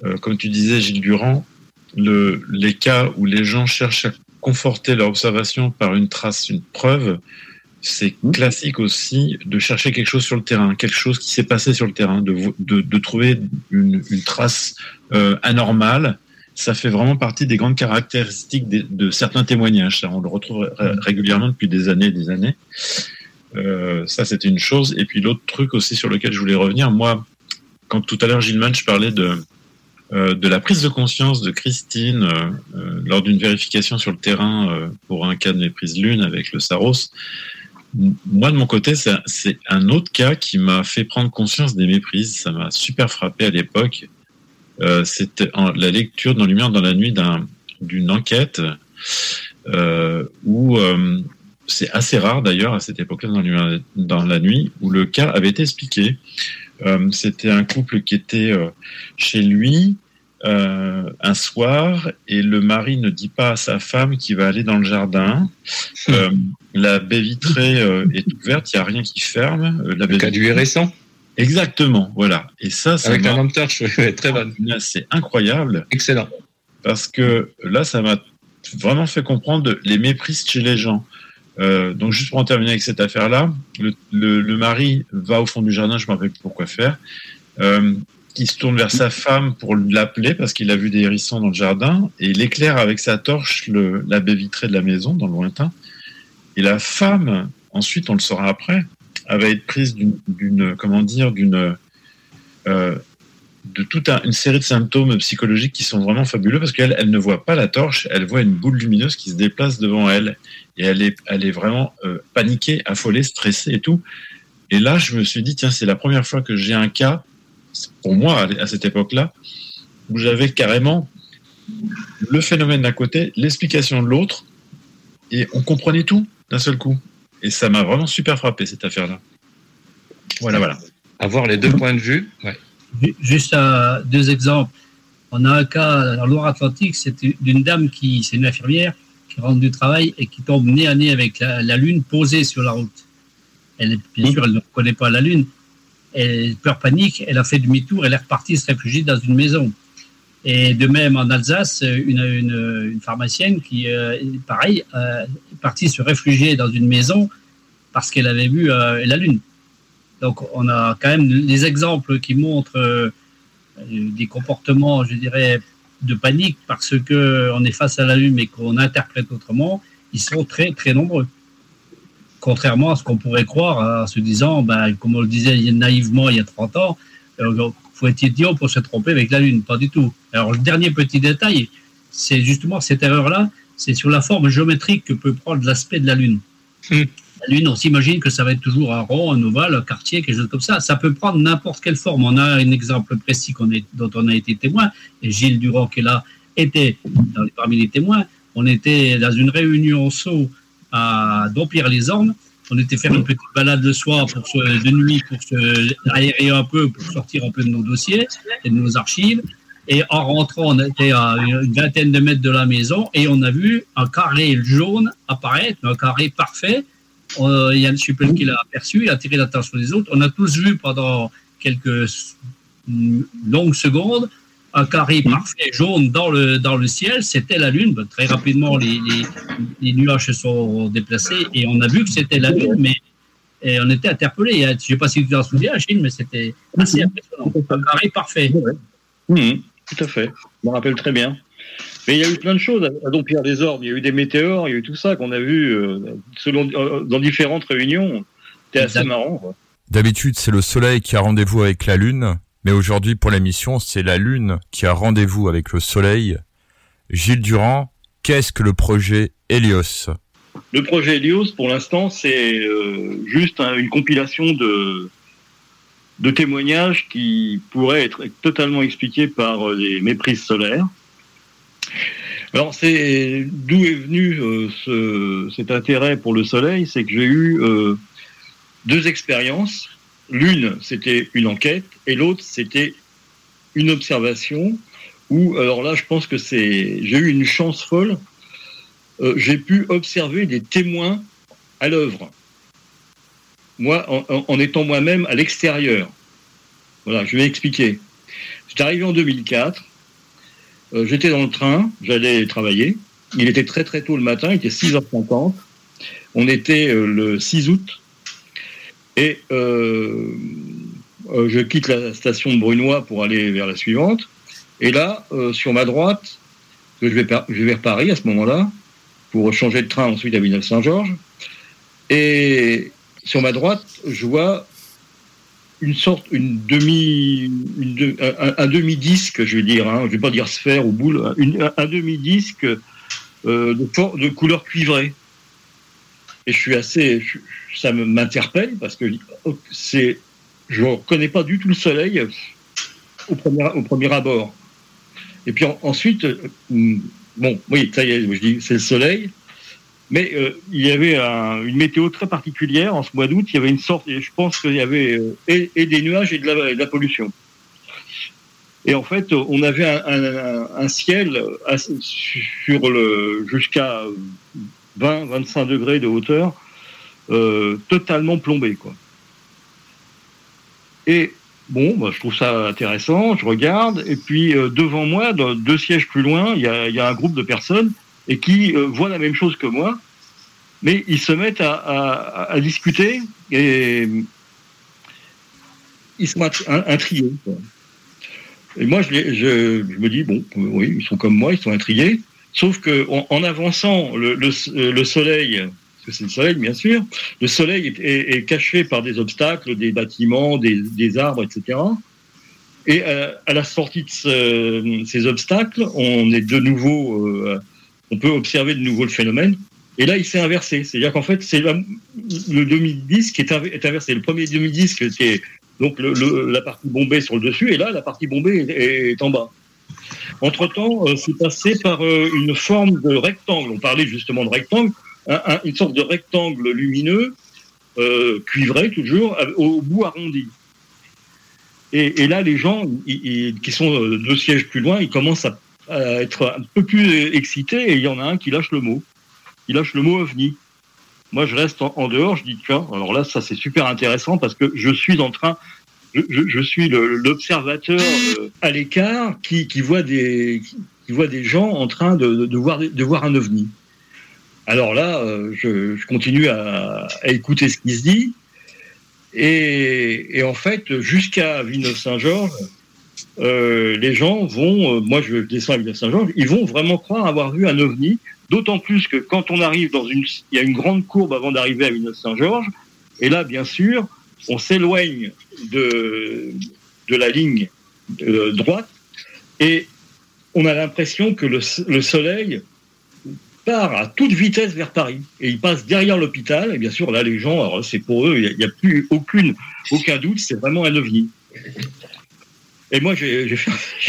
euh, comme tu disais, Gilles Durand, le, les cas où les gens cherchent à conforter leur observation par une trace, une preuve, c'est classique aussi de chercher quelque chose sur le terrain, quelque chose qui s'est passé sur le terrain, de, vo- de, de trouver une, une trace euh, anormale. Ça fait vraiment partie des grandes caractéristiques de, de certains témoignages. Ça, on le retrouve ré- régulièrement depuis des années et des années. Euh, ça, c'était une chose. Et puis l'autre truc aussi sur lequel je voulais revenir, moi, quand tout à l'heure Gilles Manch parlait de, de la prise de conscience de Christine euh, euh, lors d'une vérification sur le terrain euh, pour un cas de méprise lune avec le Saros, moi de mon côté, c'est un- autre cas qui m'a fait prendre conscience des méprises. Ça m'a super frappé à l'époque. Euh, C'était la lecture dans Lumière dans la nuit d'un- d'une enquête euh, où euh, c'est assez rare d'ailleurs à cette époque-là dans la nuit où le cas avait été expliqué. Euh, C'était un couple qui était euh, chez lui euh, un soir et le mari ne dit pas à sa femme qu'il va aller dans le jardin. Euh, la baie vitrée est ouverte, il n'y a rien qui ferme. La baie cas du hérisson Exactement, voilà. Et ça, ça Avec la lampe torche, très bonne. C'est incroyable. Excellent. Parce que là, ça m'a vraiment fait comprendre les méprises chez les gens. Euh, donc, juste pour en terminer avec cette affaire-là, le, le- le mari va au fond du jardin, je ne me rappelle plus pourquoi faire. Euh, il se tourne vers sa femme pour l'appeler parce qu'il a vu des hérissons dans le jardin et il éclaire avec sa torche le, la baie vitrée de la maison dans le lointain. Et la femme, ensuite, on le saura après, elle va être prise d'une, comment dire, d'une, euh, de toute un- une série de symptômes psychologiques qui sont vraiment fabuleux parce qu'elle, elle ne voit pas la torche, elle voit une boule lumineuse qui se déplace devant elle et elle est, elle est vraiment euh, paniquée, affolée, stressée et tout. Et là, je me suis dit, tiens, c'est la première fois que j'ai un cas, pour moi, à cette époque-là, où j'avais carrément le phénomène d'un côté, l'explication de l'autre, et on comprenait tout d'un seul coup. Et ça m'a vraiment super frappé, cette affaire-là. Voilà, voilà. Avoir les deux points de vue, ouais. Ju- Juste euh, deux exemples. On a un cas en Loire-Atlantique, c'est d'une dame qui, c'est une infirmière, qui rentre du travail et qui tombe nez à nez avec la, la Lune posée sur la route. Elle, est- bien sûr, elle ne connaît pas la Lune. Elle, peur panique, elle a fait demi-tour, elle est repartie se réfugier dans une maison. Et de même en Alsace, une, une, une pharmacienne qui, euh, pareil, euh, est partie se réfugier dans une maison parce qu'elle avait vu euh, la Lune. Donc, on a quand même des exemples qui montrent euh, des comportements, je dirais, de panique parce que on est face à la Lune mais qu'on interprète autrement. Ils sont très, très nombreux. Contrairement à ce qu'on pourrait croire en se disant, ben, comme on le disait naïvement il y a 30 ans, euh, faut être idiot pour se tromper avec la Lune? Pas du tout. Alors, le dernier petit détail, c'est justement cette erreur-là, c'est sur la forme géométrique que peut prendre l'aspect de la Lune. Lune, on s'imagine que ça va être toujours un rond, un ovale, un quartier, quelque chose comme ça. Ça peut prendre n'importe quelle forme. On a un exemple précis dont on a été témoin, et Gilles Durand, qui est là, était parmi les témoins. On était dans une réunion au Sceaux à Dompierre-les-Ormes. On était faire une petite balade le soir de nuit pour se aérer un peu, pour sortir un peu de nos dossiers et de nos archives. Et en rentrant, on était à une vingtaine de mètres de la maison et on a vu un carré jaune apparaître, un carré parfait. Euh, Yann Suppel qui l'a aperçu, il a attiré l'attention des autres. On a tous vu pendant quelques longues secondes un carré parfait jaune dans le, dans le ciel. C'était la Lune. Ben, très rapidement, les, nuages se sont déplacés et on a vu que c'était la Lune, mais on était interpellés. Je ne sais pas si tu t'en souviens, Achille, mais c'était assez impressionnant. Un carré parfait. Mhm, tout à fait. Je me rappelle très bien. Mais il y a eu plein de choses à Dompierre des Ormes. Il y a eu des météores, il y a eu tout ça qu'on a vu euh, selon, euh, dans différentes réunions. C'était assez marrant. quoi. D'habitude, c'est le soleil qui a rendez-vous avec la lune, mais aujourd'hui, pour l'émission, c'est la lune qui a rendez-vous avec le soleil. Gilles Durand, qu'est-ce que le projet Helios Le projet Helios, pour l'instant, c'est euh, juste un- une compilation de, de témoignages qui pourraient être totalement expliqués par euh, les méprises solaires. Alors, d'où est venu euh, ce- cet intérêt pour le Soleil, c'est que j'ai eu euh, deux expériences. L'une, c'était une enquête, et l'autre, c'était une observation. Où, alors là, je pense que c'est, j'ai eu une chance folle. Euh, j'ai pu observer des témoins à l'œuvre. Moi, en, en- en étant moi-même à l'extérieur. Voilà, je vais expliquer. J'étais arrivé en 2004. Euh, J'étais dans le train, j'allais travailler. Il était très très tôt le matin, il était 6h50. On était euh, le 6 août. Et euh, je quitte la station de Brunois pour aller vers la suivante. Et là, sur ma droite, je vais, je vais vers Paris à ce moment-là, pour changer de train ensuite à Villeneuve-Saint-Georges. Et sur ma droite, je vois une sorte, une demi, un, demi-disque, je vais dire, hein, je vais pas dire sphère ou boule, une- un, demi-disque euh, de, couleur cuivrée. Et je suis assez, je- ça m'interpelle parce que c'est, je reconnais pas du tout le soleil au premier, au premier abord. Et puis en- ensuite, euh, bon, oui, ça y est, je dis, c'est le soleil. Mais euh, il y avait un- une météo très particulière en ce mois d'août. Il y avait une sorte, je pense qu'il y avait euh, et, des nuages et de la, et de la pollution. Et en fait, euh, on avait un, ciel sur le jusqu'à 20-25 degrés de hauteur, totalement plombé, quoi. Et bon, bah, je trouve ça intéressant. Je regarde, et puis devant moi, deux sièges plus loin, il y a un groupe de personnes et qui euh, voient la même chose que moi, mais ils se mettent à, discuter et ils sont in- intrigués. quoi. Et moi, je, me dis, bon, oui, ils sont comme moi, ils sont intrigués. Sauf que en, avançant, le, le- le soleil, parce que c'est le soleil, bien sûr, le soleil est, caché par des obstacles, des bâtiments, des, arbres, etc. Et euh, à la sortie de ce- ces obstacles, on est de nouveau, euh, on peut observer de nouveau le phénomène. Et là, il s'est inversé. C'est-à-dire qu'en fait, c'est le demi-disque qui est, inv- est inversé. Le premier demi-disque, c'est donc la partie bombée sur le dessus, et là, la partie bombée est, en bas. Entre-temps, euh, c'est passé par euh, une forme de rectangle. On parlait justement de rectangle, un- un- une sorte de rectangle lumineux, euh, cuivré toujours, au bout arrondi. Et, là, les gens qui sont deux sièges plus loin, ils commencent à, à être un peu plus excités, et il y en a un qui lâche le mot. Il lâche le mot ovni. Moi, je reste en, dehors, je dis, tiens, alors là, ça c'est super intéressant parce que je suis en train, je, suis l'observateur euh, à l'écart qui, voit des, qui, voit des gens en train de, voir, de voir un ovni. Alors là, euh, je, continue à, à écouter ce qui se dit. Et, et en fait, jusqu'à Villeneuve-Saint-Georges, euh, les gens vont, euh, moi je descends à Villeneuve-Saint-Georges, ils vont vraiment croire avoir vu un ovni, d'autant plus que quand on arrive dans une, il y a une grande courbe avant d'arriver à Villeneuve-Saint-Georges, et là, bien sûr, on s'éloigne de, de la ligne euh, droite, et on a l'impression que le, le soleil part à toute vitesse vers Paris et il passe derrière l'hôpital et bien sûr là les gens c'est pour eux il n'y a, plus aucune aucun doute c'est vraiment un ovni et moi j'ai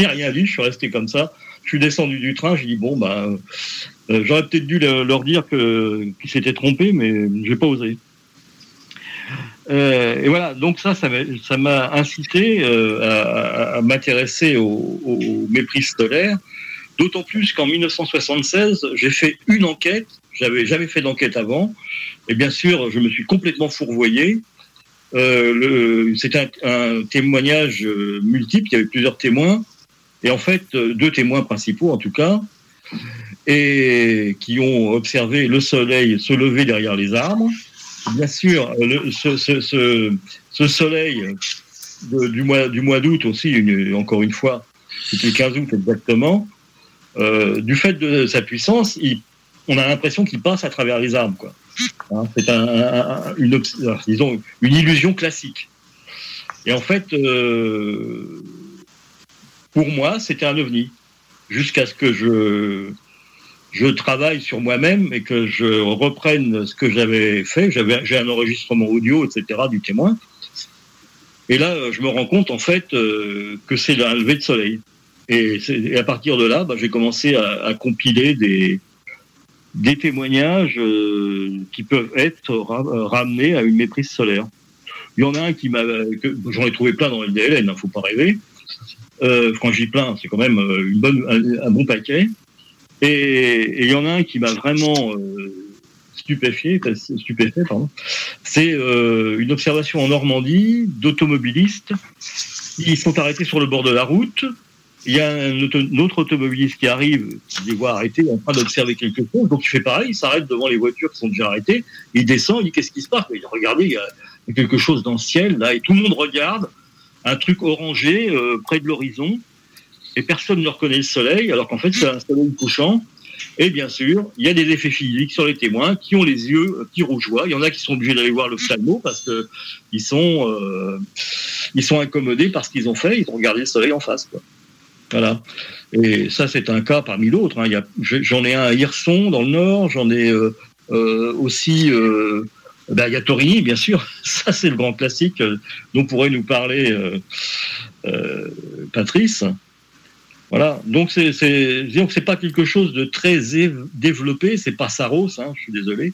rien dit je suis resté comme ça. Je suis descendu du train j'ai dit bon bah j'aurais peut-être dû le- leur dire qu'ils s'étaient trompés mais j'ai pas osé. Euh, et voilà, donc ça, ça m'a- incité euh, à, m'intéresser au, au mépris d'autant plus qu'en 1976, j'ai fait une enquête, j'avais jamais fait d'enquête avant, et bien sûr, je me suis complètement fourvoyé. Euh, C'était un, témoignage euh, multiple, il y avait plusieurs témoins, et en fait, euh, deux témoins principaux en tout cas, et qui ont observé le soleil se lever derrière les arbres. Bien sûr, ce, soleil du mois, d'août aussi, encore une fois, c'était le 15 août exactement, euh, du fait de sa puissance, on a l'impression qu'il passe à travers les arbres. quoi. Hein, C'est un- une, illusion classique. Et en fait, euh, pour moi, c'était un ovni. Jusqu'à ce que je, je travaille sur moi-même et que je reprenne ce que j'avais fait. J'avais, j'ai un enregistrement audio, etc., du témoin. Et là, euh, je me rends compte, en fait, euh, que c'est un lever de soleil. Et, à partir de là, bah, j'ai commencé à compiler des, des témoignages euh, qui peuvent être euh, ramenés à une méprise solaire. Il y en a un qui m'a, j'en ai trouvé plein dans le DLN, hein, faut pas rêver. Euh, quand j'y plein, c'est quand même euh, une bonne, un, bon paquet. Et il y en a un qui m'a vraiment stupéfié, pardon. C'est une observation en Normandie d'automobilistes qui sont arrêtés sur le bord de la route. Il y a un, autre automobiliste qui arrive, qui les voit arrêtés en train d'observer quelque chose. Donc il fait pareil, il s'arrête devant les voitures qui sont déjà arrêtées. Il descend, il dit qu'est-ce qui se passe? Il dit regardez, il y a quelque chose dans le ciel là, et tout le monde regarde un truc orangé euh, près de l'horizon, et personne ne reconnaît le soleil, alors qu'en fait c'est un soleil couchant. Et bien sûr, il y a des effets physiques sur les témoins qui ont les yeux euh, qui rougeoient. Il y en a qui sont obligés d'aller voir l'ophtalmo parce que ils sont euh, ils sont incommodés par ce qu'ils ont fait. Ils ont regardé le soleil en face. Quoi. Voilà. Et ça, c'est un cas parmi d'autres. hein. J'en ai un à Hirson, dans le Nord. J'en ai euh, euh, aussi. Euh, ben, a Torigny, bien sûr. Ça, c'est le grand classique euh, dont pourrait nous parler Patrice. Voilà. Donc, c'est, c'est, pas quelque chose de très év- développé. C'est pas Saros, hein, je suis désolé.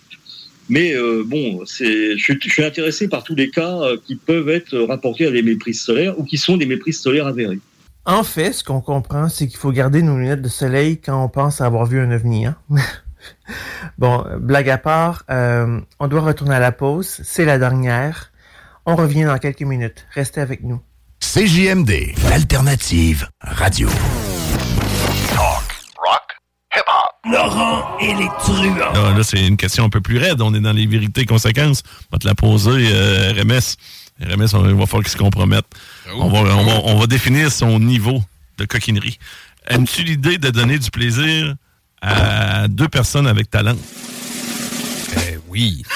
Mais bon, je, suis- intéressé par tous les cas qui peuvent être rapportés à des méprises solaires ou qui sont des méprises solaires avérées. En fait, ce qu'on comprend, c'est qu'il faut garder nos lunettes de soleil quand on pense avoir vu un ovni. Hein? bon, blague à part, euh, on doit retourner à la pause. C'est la dernière. On revient dans quelques minutes. Restez avec nous. CJMD, l'alternative radio. Laurent et les truands. Là, là, c'est une question un peu plus raide. On est dans les vérités et conséquences. On va te la poser, euh, RMS. RMS, on va falloir qu'il se compromette. On, va, on, va, on va définir son niveau de coquinerie. Aimes-tu l'idée de donner du plaisir à deux personnes avec talent? oui.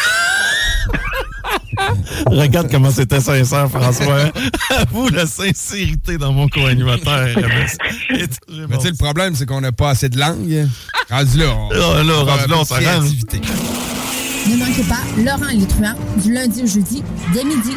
Regarde comment c'était sincère, François. Avoue la sincérité dans mon co-animateur. Mais tu sais, le problème, c'est qu'on n'a pas assez de langue. Rendu là, on, Là, là, rendu là, on s'arrange. Ne manquez pas Laurent et les truands du lundi au jeudi dès midi.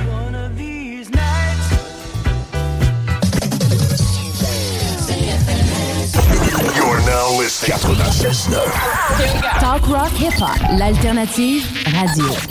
96.9. Talk Rock Hip Hop, l'alternative radio.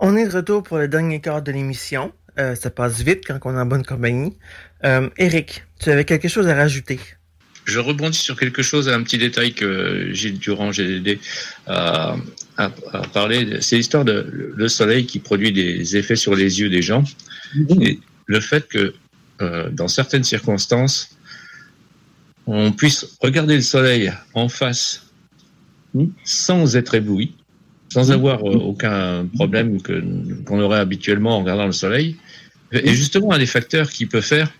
De retour pour le dernier quart de l'émission. Euh, ça passe vite quand on est en bonne compagnie. Euh, Eric, tu avais quelque chose à rajouter? Je rebondis sur quelque chose, un petit détail que Gilles Durand, GDD, a, a, a parlé. C'est l'histoire de le soleil qui produit des effets sur les yeux des gens. Et le fait que, euh, dans certaines circonstances, on puisse regarder le soleil en face sans être ébloui, sans avoir euh, aucun problème qu'on aurait habituellement en regardant le soleil. Et justement, un des facteurs qui peut faire,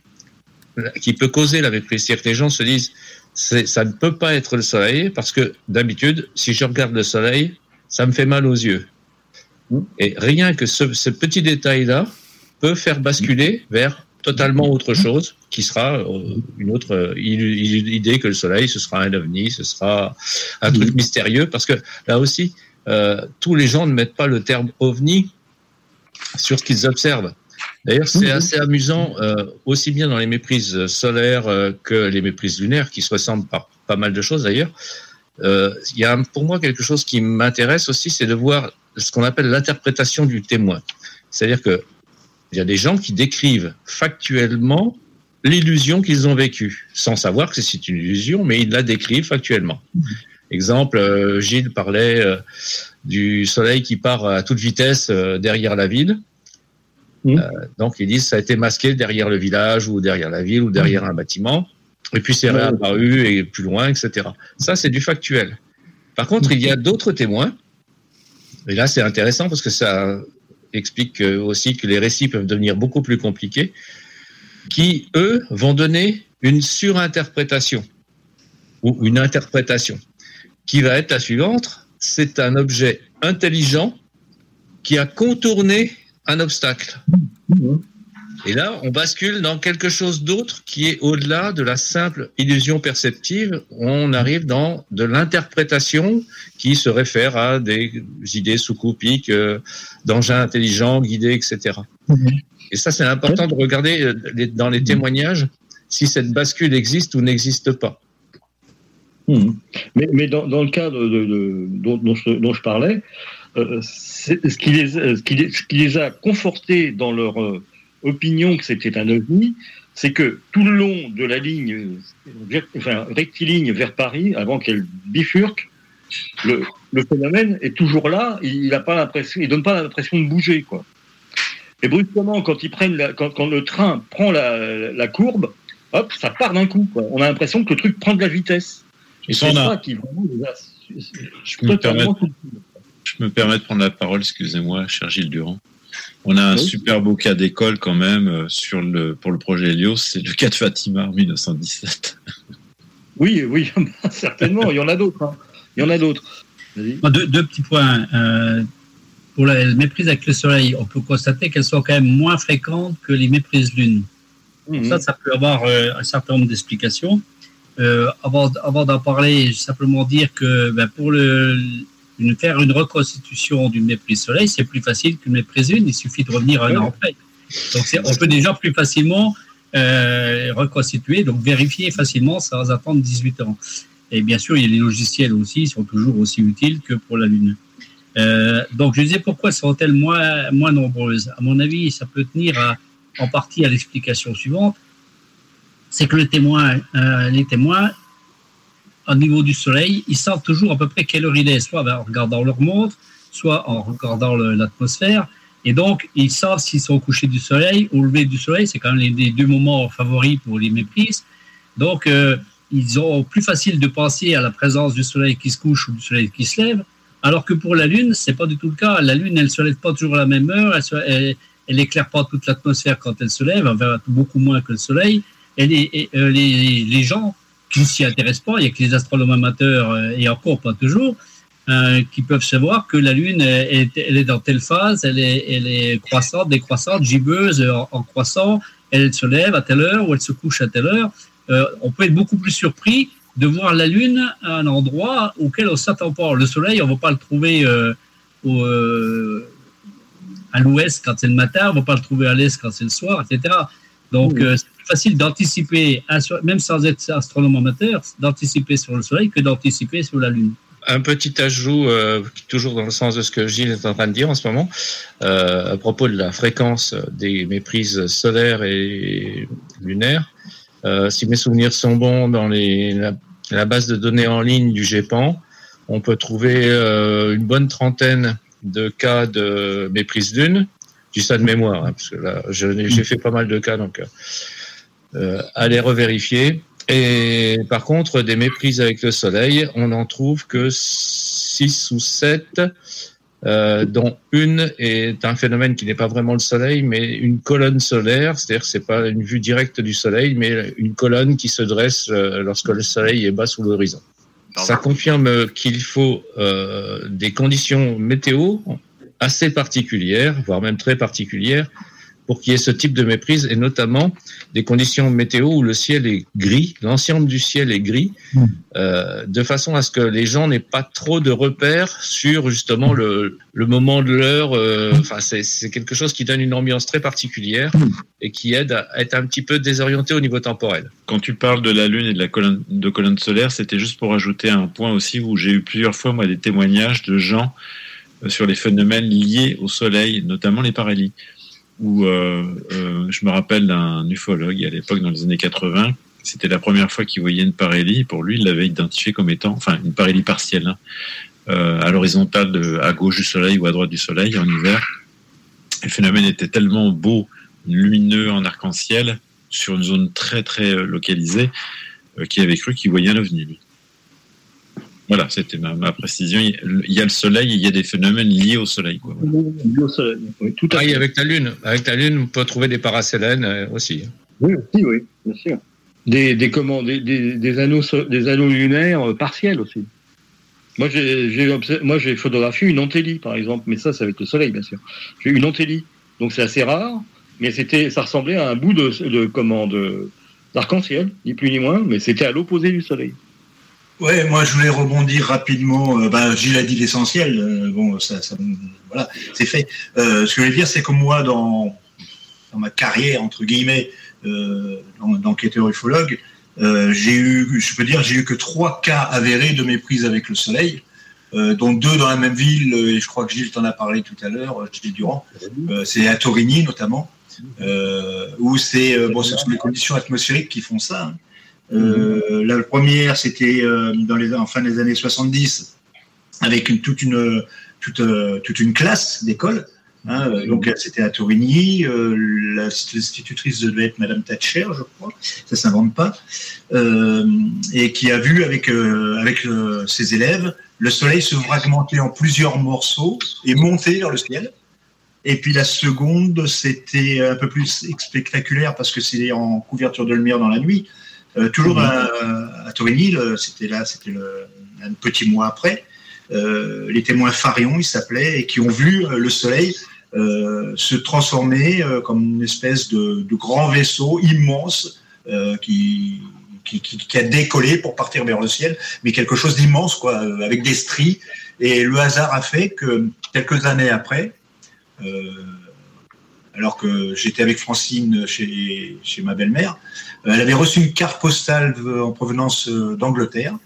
qui peut causer la méprise, c'est que les gens se disent, ça ne peut pas être le soleil parce que d'habitude, si je regarde le soleil, ça me fait mal aux yeux. Et rien que ce, ce petit détail-là peut faire basculer vers totalement autre chose, qui sera euh, une autre euh, idée que le soleil, ce sera un ovni, ce sera un truc mystérieux, parce que là aussi, euh, tous les gens ne mettent pas le terme ovni sur ce qu'ils observent. D'ailleurs, c'est assez amusant, euh, aussi bien dans les méprises solaires euh, que les méprises lunaires, qui se ressemblent par pas mal de choses d'ailleurs. Il y a pour moi quelque chose qui m'intéresse aussi, c'est de voir ce qu'on appelle l'interprétation du témoin. C'est-à-dire que il y a des gens qui décrivent factuellement l'illusion qu'ils ont vécue, sans savoir que c'est une illusion, mais ils la décrivent factuellement. Exemple, euh, Gilles parlait euh, du soleil qui part à toute vitesse euh, derrière la ville. Euh, donc ils disent ça a été masqué derrière le village ou derrière la ville ou derrière un bâtiment. Et puis c'est réapparu et plus loin, etc. Ça, c'est du factuel. Par contre, il y a d'autres témoins. Et là, c'est intéressant parce que ça explique aussi que les récits peuvent devenir beaucoup plus compliqués, qui, eux, vont donner une surinterprétation ou une interprétation qui va être la suivante. C'est un objet intelligent qui a contourné un obstacle. Et là, on bascule dans quelque chose d'autre qui est au-delà de la simple illusion perceptive. On arrive dans de l'interprétation qui se réfère à des idées sous-coupiques, euh, d'engins intelligents, guidés, etc. Et ça, c'est important de regarder euh, dans les témoignages si cette bascule existe ou n'existe pas. Mhm. Mais, mais dans, le cas dont, je, parlais, euh, ce, qui les, a- confortés dans leur euh, opinion que c'était un ovni, c'est que tout le long de la ligne enfin, rectiligne vers Paris, avant qu'elle bifurque, le, phénomène est toujours là. Il l'impression, il donne pas l'impression de bouger, quoi. Et brusquement, quand ils prennent, la- quand, quand le train prend la, la courbe, hop, ça part d'un coup. quoi. On a l'impression que le truc prend de la vitesse. Et Ça, c'est on a- ça qui vraiment les a Je me, permets, totalement je me permets de prendre la parole, excusez-moi, cher Gilles Durand. On a un Oui. super beau cas d'école quand même euh, sur le, pour le projet Helios, c'est le cas de Fatima en 1917. Oui, oui, certainement. Il y en a d'autres. hein. Il y en a d'autres. Deux, deux petits points. Euh, pour la méprise avec le soleil, on peut constater qu'elles sont quand même moins fréquentes que les méprises lune. Ça, ça peut avoir euh, un certain nombre d'explications. Euh, avant avant d'en parler, simplement dire que ben, pour le, une, faire une reconstitution d'une méprise soleil, c'est plus facile qu'une méprise lune. Il suffit de revenir un an après. Donc, on peut déjà plus facilement euh, reconstituer, donc vérifier facilement sans attendre 18 ans. Et bien sûr, il y a les logiciels aussi, ils sont toujours aussi utiles que pour la Lune. Euh, donc, je disais pourquoi sont-elles moins, moins nombreuses À mon avis, ça peut tenir à- en partie à l'explication suivante c'est que le témoin, euh, les témoins, au niveau du soleil, ils savent toujours à peu près quelle heure il est, soit en regardant leur montre, soit en regardant l'atmosphère. Et donc, ils savent s'ils sont au coucher du soleil au lever du soleil. C'est quand même les, deux moments favoris pour les méprises. Donc, euh, ils ont plus facile de penser à la présence du soleil qui se couche ou du soleil qui se lève. Alors que pour la Lune, c'est pas du tout le cas. La Lune, elle se lève pas toujours à la même heure. Elle, se- elle, elle éclaire pas toute l'atmosphère quand elle se lève, beaucoup moins que le soleil. Et les, et, euh, les, les gens qui ne s'y intéressent pas, il y a que les astronomes amateurs, euh, et encore pas toujours, euh, qui peuvent savoir que la Lune est, elle est dans telle phase, elle est, elle est croissante, décroissante, gibbeuse, en, en croissant, elle se lève à telle heure ou elle se couche à telle heure. Euh, on peut être beaucoup plus surpris de voir la Lune à un endroit auquel on s'attend pas. Le Soleil, on ne va pas le trouver euh, au, à l'ouest quand c'est le matin, on ne va pas le trouver à l'est quand c'est le soir, etc. Donc, Oui. c'est facile d'anticiper, même sans être astronome amateur, d'anticiper sur le Soleil que d'anticiper sur la Lune. un petit ajout, euh, toujours dans le sens de ce que Gilles est en train de dire en ce moment, euh, à propos de la fréquence des méprises solaires et lunaires. Euh, si mes souvenirs sont bons, dans la, base de données en ligne du GEPAN, on peut trouver une bonne trentaine de cas de méprise lune. Je dis ça de mémoire, hein, parce que là, j'ai fait pas mal de cas, donc euh, euh, allez revérifier. Et par contre, des méprises avec le soleil, on n'en trouve que 6 ou 7, euh, dont une est un phénomène qui n'est pas vraiment le soleil, mais une colonne solaire, c'est-à-dire que c'est pas une vue directe du soleil, mais une colonne qui se dresse euh, lorsque le soleil est bas sous l'horizon. Ça confirme qu'il faut euh, des conditions météo assez particulières, voire même très particulières, pour qu'il y ait ce type de méprise, et notamment des conditions météo où le ciel est gris, l'ensemble du ciel est gris, euh, de façon à ce que les gens n'aient pas trop de repères sur justement le, le moment de l'heure. euh, Enfin, c'est c'est quelque chose qui donne une ambiance très particulière et qui aide à être un petit peu désorienté au niveau temporel. Quand tu parles de la Lune et de la colonne, de colonne solaire, c'était juste pour ajouter un point aussi où j'ai eu plusieurs fois moi des témoignages de gens euh, sur les phénomènes liés au Soleil, notamment les parélies. Où euh, euh, je me rappelle d'un ufologue à l'époque dans les années 80, c'était la première fois qu'il voyait une parélie. Pour lui, il l'avait identifié comme étant, enfin une parélie partielle, hein, euh, à l'horizontale, à gauche du Soleil ou à droite du Soleil en hiver. Le phénomène était tellement beau, lumineux en arc-en-ciel, sur une zone très très localisée, qu'il avait cru qu'il voyait un ovni. lui. Voilà, c'était ma, ma précision. Il il y a le soleil, et il y a des phénomènes liés au soleil. Quoi. Oui, tout à Ah, fait. avec la Lune, avec la Lune, on peut trouver des paracélènes euh, aussi. Oui, aussi, oui, bien sûr. Des, des, comment, des, des, des anneaux, des anneaux lunaires euh, partiels aussi. Moi, j'ai photographié une antélie, par exemple, mais ça, c'est avec le soleil, bien sûr. J'ai eu une antélie, donc c'est assez rare, mais c'était, ça ressemblait à un bout de, de comment, de- d'arc-en-ciel, ni plus ni moins, mais c'était à l'opposé du soleil. Ouais, moi je voulais rebondir rapidement. Euh, ben, Gilles a dit l'essentiel. Euh, bon, ça, ça- voilà, c'est fait. Euh, ce que je voulais dire, c'est que moi, dans, dans ma carrière entre guillemets euh, d'en- d'enquêteur ufologue, euh, j'ai eu, je peux dire, j'ai eu que trois cas avérés de méprise avec le soleil. Euh, dont deux dans la même ville, euh, et je crois que Gilles t'en a parlé tout à l'heure, euh, Gilles Durand. Euh, c'est à Torigny notamment, euh, où c'est euh, bon, ce sont les conditions atmosphériques qui font ça. hein. Euh, la première, c'était euh, dans les en fin des années 70, avec une, toute une toute, euh, toute une classe d'école. hein, euh, donc c'était à Torigny. euh, la- L'institutrice devait être Madame Thatcher, je crois. Ça s'invente pas. Euh, et qui a vu avec euh, avec ses élèves le soleil se fragmenter en plusieurs morceaux et monter vers le ciel. Et puis la seconde, c'était un peu plus spectaculaire parce que c'est en couverture de lumière dans la nuit. Euh, toujours Mhm. à, à Torigny, le- c'était là, c'était un petit mois après. Euh, les témoins Farion, ils s'appelaient, et qui ont vu euh, le soleil se transformer comme une espèce de, de grand vaisseau immense qui, qui, qui- qui a décollé pour partir vers le ciel, mais quelque chose d'immense, quoi, avec des stries. Et le hasard a fait que quelques années après, euh, alors que j'étais avec Francine chez, chez ma belle-mère, euh, elle avait reçu une carte postale en provenance euh, d'Angleterre.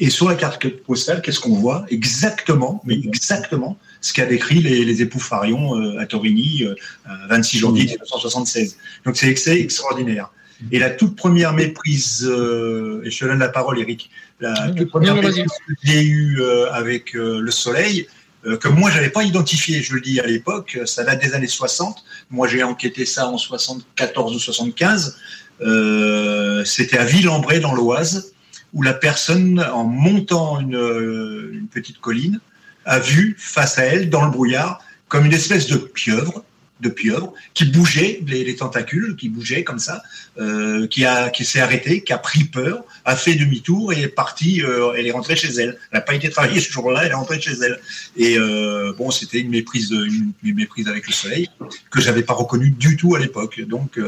Et sur la carte postale, qu'est-ce qu'on voit? Exactement, mais exactement, ce qu'a décrit les, les époux Farion euh, à Torigny, euh, euh, 26 janvier 1976. Donc c'est extraordinaire. Et la toute première méprise, euh, et je te donne la parole, Eric, la toute première méprise que j'ai eue avec le soleil, que moi j'avais pas identifié, je le dis à l'époque, euh, ça date des années 60. Moi j'ai enquêté ça en 74 ou 75. Euh, C'était à Ville-en-Bray dans l'Oise, où la personne, en montant une, euh, une petite colline, a vu face à elle, dans le brouillard, comme une espèce de pieuvre, de pieuvre, qui bougeait, les, les tentacules, qui bougeaient comme ça, euh, qui, qui s'est arrêtée, qui a pris peur, a fait demi-tour et est partie, euh, elle est rentrée chez elle. Elle n'a pas été travailler ce jour-là, elle est rentrée chez elle. Et euh, bon, c'était une méprise, une, méprise avec le soleil que j'avais pas reconnue du tout à l'époque. Donc,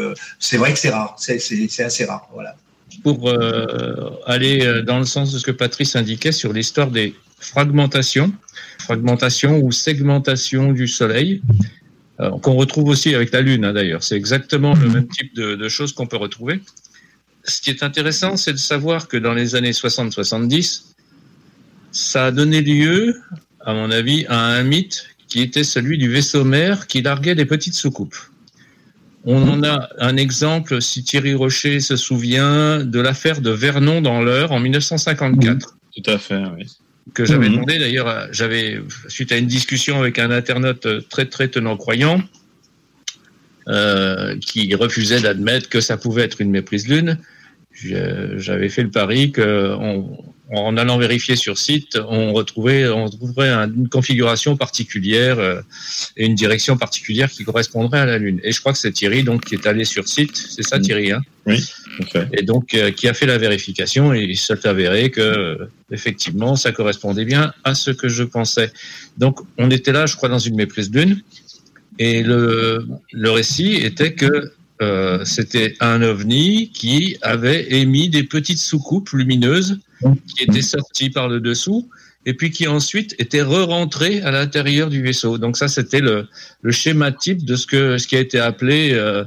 c'est vrai que c'est rare, c'est, assez rare, voilà. Pour aller dans le sens de ce que Patrice indiquait sur l'histoire des fragmentations, fragmentation ou segmentation du Soleil, qu'on retrouve aussi avec la Lune hein, d'ailleurs. C'est exactement le même type de, de choses qu'on peut retrouver. Ce qui est intéressant, c'est de savoir que dans les années 60-70, ça a donné lieu, à mon avis, à un mythe qui était celui du vaisseau mère qui larguait des petites soucoupes. On en a un exemple, si Thierry Rocher se souvient, de l'affaire de Vernon dans l'Eure en 1954 Tout à fait, oui. Que j'avais Mhm. demandé d'ailleurs, à- j'avais suite à une discussion avec un internaute euh, très très tenant croyant euh, qui refusait d'admettre que ça pouvait être une méprise lune. J'avais fait le pari que on- en allant vérifier sur site, on retrouvait on trouverait une configuration particulière euh, et une direction particulière qui correspondrait à la lune. Et je crois que c'est Thierry donc qui est allé sur site, c'est ça Thierry hein? Oui, et donc euh, qui a fait la vérification et il s'est avéré que euh, effectivement ça correspondait bien à ce que je pensais. Donc on était là, je crois, dans une méprise d'une et le, le récit était que euh, c'était un ovni qui avait émis des petites soucoupes lumineuses qui étaient sorties par le dessous et puis qui ensuite étaient re-rentrées à l'intérieur du vaisseau. Donc ça, c'était le, le schéma type de ce que ce qui a été appelé euh,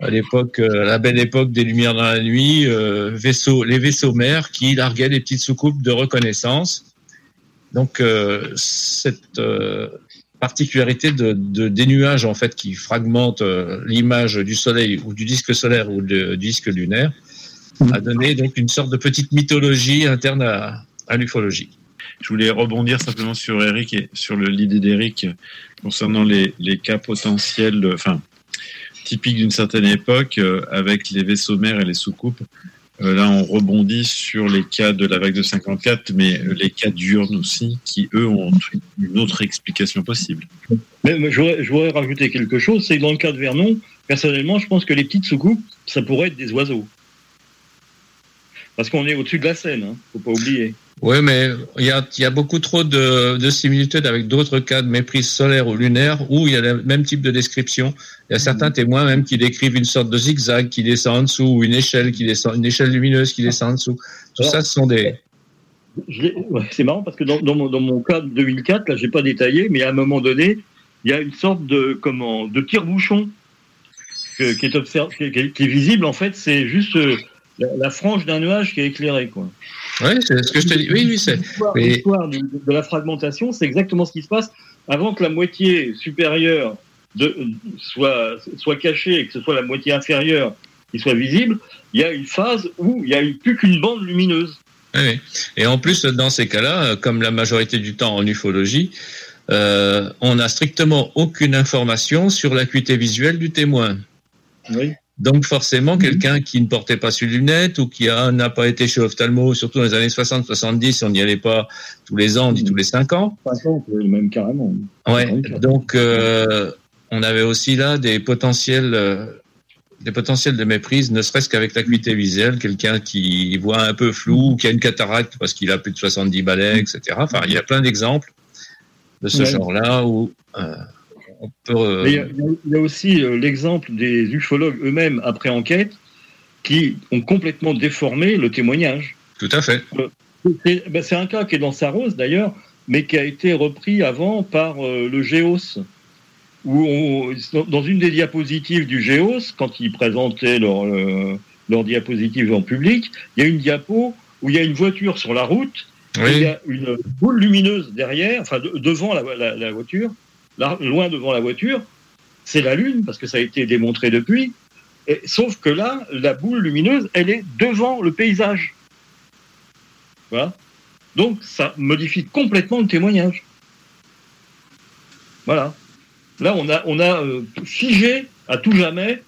à l'époque, euh, la belle époque des Lumières dans la nuit, euh, vaisseaux, les vaisseaux mères qui larguaient des petites soucoupes de reconnaissance. Donc cette particularité de, de- des nuages en fait qui fragmentent l'image du Soleil ou du disque solaire ou de- du disque lunaire a donné donc une sorte de petite mythologie interne à, à l'ufologie. Je voulais rebondir simplement sur Eric et sur le- l'idée d'Eric concernant les, les cas potentiels, enfin typiques d'une certaine époque euh, avec les vaisseaux mères et les soucoupes. Euh, là, on rebondit sur les cas de la vague de 54, mais euh, les cas diurnes aussi, qui eux ont une autre explication possible. Mais mais je voudrais, je voudrais rajouter quelque chose, c'est que dans le cas de Vernon, personnellement, je pense que les petites soucoupes, ça pourrait être des oiseaux. Parce qu'on est au-dessus de la Seine, hein, faut pas oublier. Oui, mais il y a, y a beaucoup trop de, de similitudes avec d'autres cas de méprise solaire ou lunaire où il y a le même type de description. Il y a certains témoins même qui décrivent une sorte de zigzag qui descend en dessous ou une échelle qui descend, une échelle lumineuse qui descend en dessous. Tout ça, ce sont des. Ouais, c'est marrant parce que dans, dans mon, dans mon cas de 2004, là, j'ai pas détaillé, mais à un moment donné, il y a une sorte de comment de tire-bouchon est qui, est- qui est visible. En fait, c'est juste euh, la, la frange d'un nuage qui est éclairée, quoi. Oui, c'est ce que je te dis. Oui, oui, c'est. L'histoire de la fragmentation, c'est exactement ce qui se passe avant que la moitié supérieure de, soit, soit cachée et que ce soit la moitié inférieure qui soit visible. Il y a une phase où il n'y a eu plus qu'une bande lumineuse. Oui, oui. Et en plus, dans ces cas-là, comme la majorité du temps en ufologie, euh, on n'a strictement aucune information sur l'acuité visuelle du témoin. Donc forcément, quelqu'un qui ne portait pas ses lunettes ou qui a- n'a pas été chez ophtalmo, surtout dans les années 60-70, on n'y allait pas tous les ans, on dit tous les cinq ans. même carrément. Ouais. Donc euh, on avait aussi là des potentiels, euh, des potentiels de méprise, ne serait-ce qu'avec l'acuité visuelle, quelqu'un qui voit un peu flou, ou qui a une cataracte parce qu'il a plus de 70 balais, etc. Enfin, il y a plein d'exemples de ce Ouais. genre-là où euh, on peut. euh, Il y, a- il y a aussi euh, l'exemple des ufologues eux-mêmes après enquête qui ont complètement déformé le témoignage. Tout à fait. C'est ben, c'est un cas qui est dans Saros d'ailleurs, mais qui a été repris avant par euh, le Géos. Où on- dans une des diapositives du Géos, quand ils présentaient leur, euh, leur diapositive en public, il y a une diapo où il y a une voiture sur la route, Oui. et il y a une boule lumineuse derrière, enfin de- devant la, la- la voiture, là, loin devant la voiture, c'est la Lune, parce que ça a été démontré depuis. Et, sauf que là, la boule lumineuse, elle est devant le paysage. Voilà. Donc, ça modifie complètement le témoignage. Voilà. Là, on a, on a euh, figé à tout jamais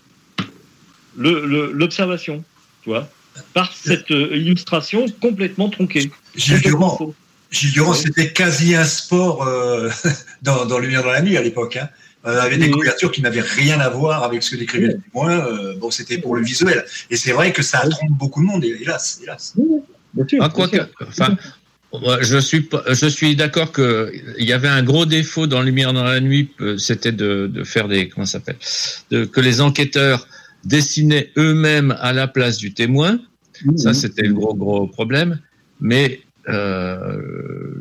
l'observation, tu vois, par cette euh, illustration complètement tronquée. Gilles Durand, c'était quasi un sport euh, dans, dans Lumière dans la nuit à l'époque. Hein. Euh, avec des couvertures qui n'avaient rien à voir avec ce que décrivait le témoin. Euh, bon, c'était pour le visuel. Et c'est vrai que ça trompe beaucoup de monde, hélas. hélas. Ah, quoi que- enfin, moi, je suis je suis d'accord que il y avait un gros défaut dans Lumière dans la nuit, euh, c'était de, de faire des comment ça s'appelle, de, que les enquêteurs dessinaient eux-mêmes à la place du témoin. Ça, c'était le gros gros problème. Mais euh,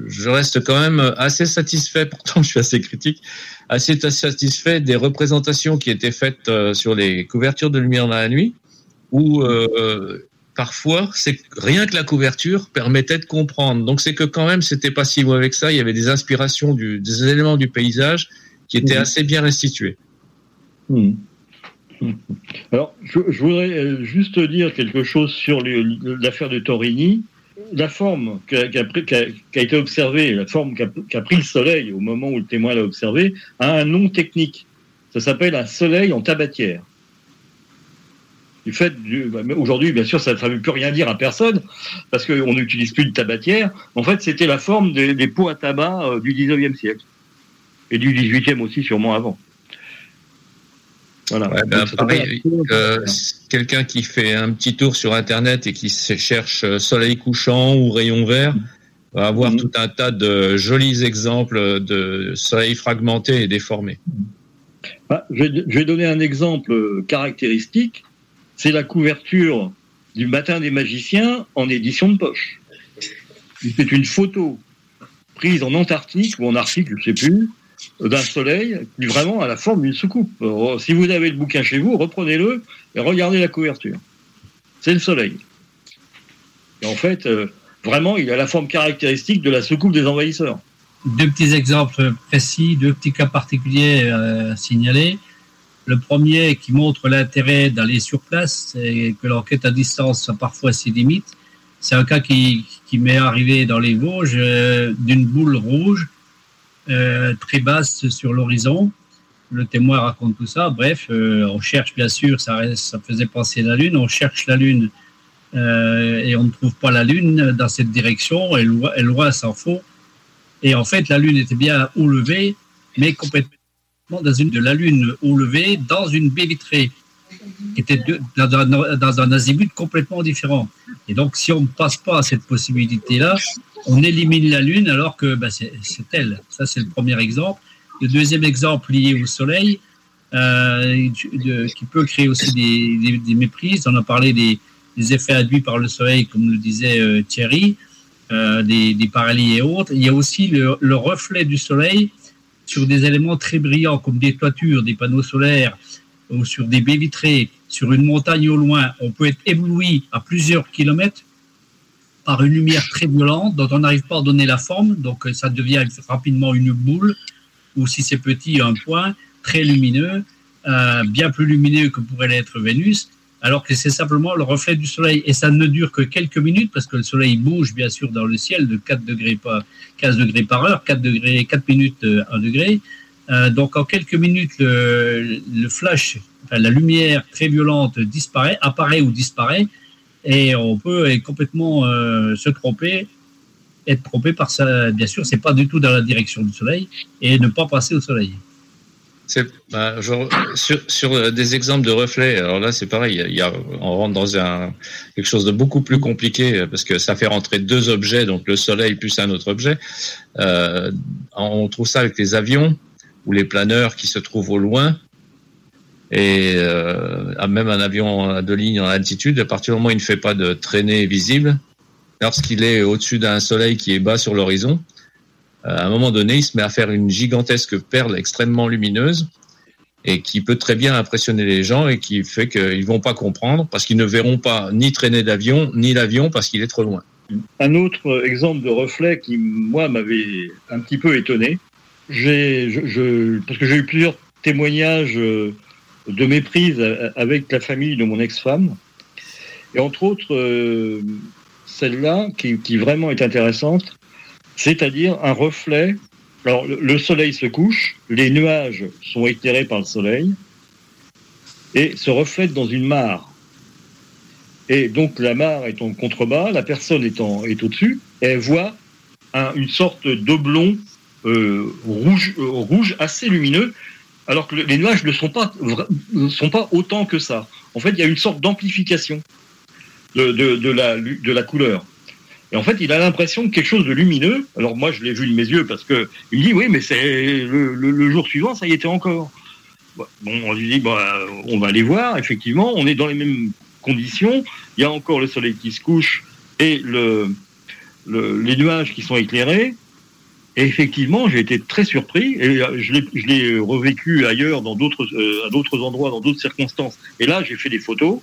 je reste quand même assez satisfait. Pourtant, je suis assez critique. Assez satisfait des représentations qui étaient faites euh, sur les couvertures de Lumière dans la nuit, où euh, parfois, c'est rien que la couverture permettait de comprendre. Donc c'est que quand même, c'était pas si mauvais que ça. Il y avait des inspirations, du, des éléments du paysage qui étaient Mhm. assez bien restitués. Hmm. Hmm. Alors, je, je voudrais juste dire quelque chose sur l'affaire de Torini. La forme qu'a- qu'a été observée, la forme qu'a pris le soleil au moment où le témoin l'a observé, a un nom technique. Ça s'appelle un soleil en tabatière. Du fait bah, aujourd'hui, bien sûr, ça ne veut plus rien dire à personne, parce qu'on n'utilise plus de tabatière. En fait, c'était la forme des, des pots à tabac euh, du 19e siècle. Et du 18e aussi, sûrement avant. Voilà. Ouais, ben, pareil, euh, quelqu'un qui fait un petit tour sur Internet et qui cherche euh, soleil couchant ou rayon vert va avoir Mhm. tout un tas de jolis exemples de soleil fragmenté et déformé. Ah, je, vais, je vais donner un exemple caractéristique. C'est la couverture du Matin des magiciens en édition de poche. C'est une photo prise en Antarctique ou en Arctique, je ne sais plus, d'un soleil qui vraiment à la forme d'une soucoupe. Alors, si vous avez le bouquin chez vous, reprenez-le et regardez la couverture. C'est le soleil. Et en fait, euh, vraiment, il a la forme caractéristique de la soucoupe des envahisseurs. Deux petits exemples précis, deux petits cas particuliers euh, à signaler. Le premier qui montre l'intérêt d'aller sur place et que l'enquête à distance a parfois ses limites. C'est un cas qui, qui m'est arrivé dans les Vosges euh, d'une boule rouge euh, très basse sur l'horizon. Le témoin raconte tout ça. Bref, euh, on cherche bien sûr, ça, ça faisait penser la Lune. On cherche la Lune euh, et on ne trouve pas la Lune dans cette direction. Et loin, et loin s'en faut. Et en fait, la Lune était bien haut levée, mais complètement dans une de la Lune haut levée dans une baie vitrée, qui était dans un azimut complètement différent. Et donc, si on ne passe pas à cette possibilité-là, on élimine la Lune alors que bah, c'est elle. Ça, c'est le premier exemple. Le deuxième exemple lié au Soleil, euh, qui peut créer aussi des, des- méprises. On a parlé des, effets induits par le Soleil, comme le disait euh, Thierry, euh, des, paralyses et autres. Il y a aussi le reflet du Soleil sur des éléments très brillants, comme des toitures, des panneaux solaires, ou sur des baies vitrées, sur une montagne au loin. On peut être ébloui à plusieurs kilomètres par une lumière très violente dont on n'arrive pas à donner la forme, donc euh, ça devient rapidement une boule, ou si c'est petit, un point très lumineux, euh, bien plus lumineux que pourrait l'être Vénus, alors que c'est simplement le reflet du Soleil. Et ça ne dure que quelques minutes, parce que le Soleil bouge bien sûr dans le ciel de 4 degrés par, 15 degrés par heure, 4, degrés, 4 minutes, euh, 1 degré. Euh, donc en quelques minutes, le, flash, la lumière très violente disparaît, apparaît ou disparaît, et on peut complètement euh, se tromper, être trompé par ça. Bien sûr, c'est pas du tout dans la direction du soleil, et ne pas passer au soleil. Bah, sur, sur euh, des exemples de reflets. Alors là, c'est pareil. Il y a, on rentre dans quelque chose de beaucoup plus compliqué euh, parce que ça fait rentrer deux objets, donc le soleil plus un autre objet. On trouve ça avec les avions ou les planeurs qui se trouvent au loin. Et euh, même un avion de ligne en altitude, à partir du moment où il ne fait pas de traînée visible, lorsqu'il est au-dessus d'un soleil qui est bas sur l'horizon, euh, à un moment donné, il se met à faire une gigantesque perle extrêmement lumineuse et qui peut très bien impressionner les gens et qui fait qu'ils vont pas comprendre parce qu'ils ne verront pas ni traîner d'avion ni l'avion parce qu'il est trop loin. Un autre exemple de reflet qui, moi, m'avait un petit peu étonné, parce que j'ai eu plusieurs témoignages euh, de méprise avec la famille de mon ex-femme, et entre autres, euh, celle-là, qui, vraiment est intéressante, c'est-à-dire un reflet. Alors, le- le soleil se couche, les nuages sont éclairés par le soleil, et se reflètent dans une mare. Et donc la mare est en contrebas, la personne est, est au-dessus, et elle voit un- une sorte d'oblong euh, rouge, euh, rouge assez lumineux, alors que le- les nuages ne sont pas, autant que ça. En fait, il y a une sorte d'amplification de, la, couleur. Et en fait, il a l'impression que quelque chose de lumineux, alors moi je l'ai vu de mes yeux parce que il dit oui, mais c'est le, jour suivant, ça y était encore. Bon, on lui dit bah, on va aller voir, effectivement, on est dans les mêmes conditions, il y a encore le soleil qui se couche et le- les nuages qui sont éclairés. Et effectivement, j'ai été très surpris et euh, je l'ai- l'ai revécu ailleurs, dans d'autres, euh, à d'autres endroits, dans d'autres circonstances. Et là, j'ai fait des photos.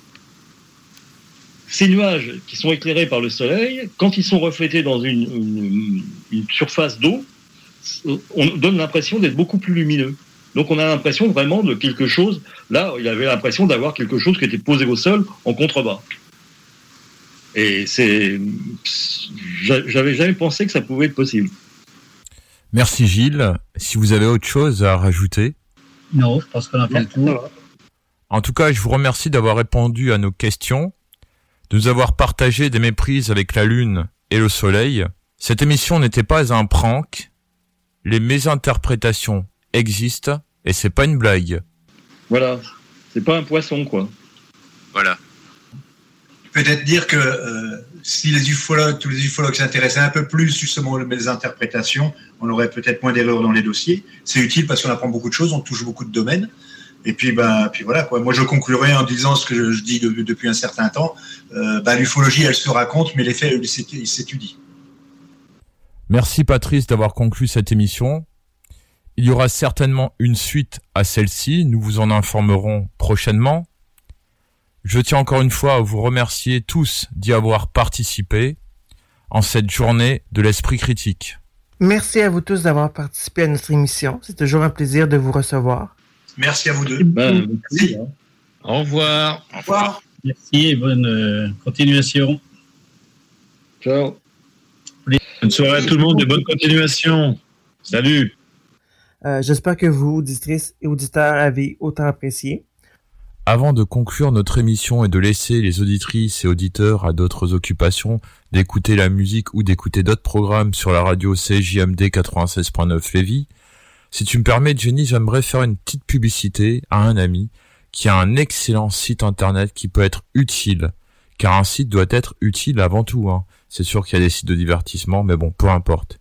ces nuages qui sont éclairés par le soleil, quand ils sont reflétés dans une, une- surface d'eau, on donne l'impression d'être beaucoup plus lumineux. Donc on a l'impression vraiment de quelque chose. Là, il avait l'impression d'avoir quelque chose qui était posé au sol en contrebas. Et c'est, j'a- j'avais jamais pensé que ça pouvait être possible. Merci Gilles. Si vous avez autre chose à rajouter. Non, je pense qu'on a fait le tour. En tout cas, je vous remercie d'avoir répondu à nos questions, de nous avoir partagé des méprises avec la Lune et le Soleil. Cette émission n'était pas un prank. Les mésinterprétations existent et c'est pas une blague. Voilà, c'est pas un poisson quoi. Voilà. Peut-être dire que euh, si les ufologues, tous les ufologues s'intéressaient un peu plus justement aux interprétations, on aurait peut-être moins d'erreurs dans les dossiers. C'est utile parce qu'on apprend beaucoup de choses, on touche beaucoup de domaines. Et puis, ben, puis voilà. Moi, je conclurai en disant ce que je, dis de- depuis un certain temps. Euh, ben, l'ufologie, elle se raconte, mais les faits, ils s'étudient. Merci Patrice d'avoir conclu cette émission. Il y aura certainement une suite à celle-ci, nous vous en informerons prochainement. Je tiens encore une fois à vous remercier tous d'y avoir participé en cette journée de l'esprit critique. Merci à vous tous d'avoir participé à notre émission. C'est toujours un plaisir de vous recevoir. Merci à vous deux. Ben, merci. Au revoir. Au revoir. Merci et bonne euh, continuation. Ciao. Bonne soirée à tout le monde et bonne continuation. Salut. Euh, J'espère que vous, auditrices et auditeurs, avez autant apprécié. Avant de conclure notre émission et de laisser les auditrices et auditeurs à d'autres occupations d'écouter la musique ou d'écouter d'autres programmes sur la radio CJMD 96.9 Lévis, si tu me permets, Jenny, j'aimerais faire une petite publicité à un ami qui a un excellent site internet qui peut être utile. Car un site doit être utile avant tout. Hein. C'est sûr qu'il y a des sites de divertissement, mais bon, peu importe.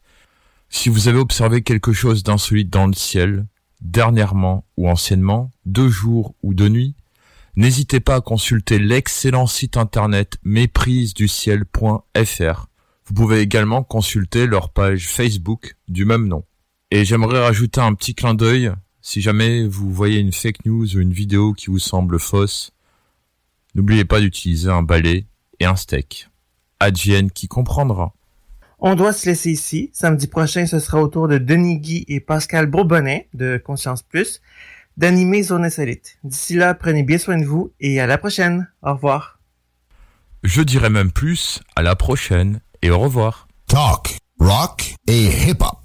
Si vous avez observé quelque chose d'insolite dans le ciel, dernièrement ou anciennement, de jour ou de nuit, n'hésitez pas à consulter l'excellent site internet méprise-du-ciel.fr. Vous pouvez également consulter leur page Facebook du même nom. Et j'aimerais rajouter un petit clin d'œil, si jamais vous voyez une fake news ou une vidéo qui vous semble fausse, n'oubliez pas d'utiliser un balai et un steak. Advienne qui comprendra. On doit se laisser ici. Samedi prochain, ce sera au tour de Denis Guy et Pascal Bourbonnet de Conscience Plus d'animer Zone Insolite. D'ici là, prenez bien soin de vous et à la prochaine. Au revoir. Je dirais même plus, à la prochaine et au revoir. Talk, rock et hip-hop.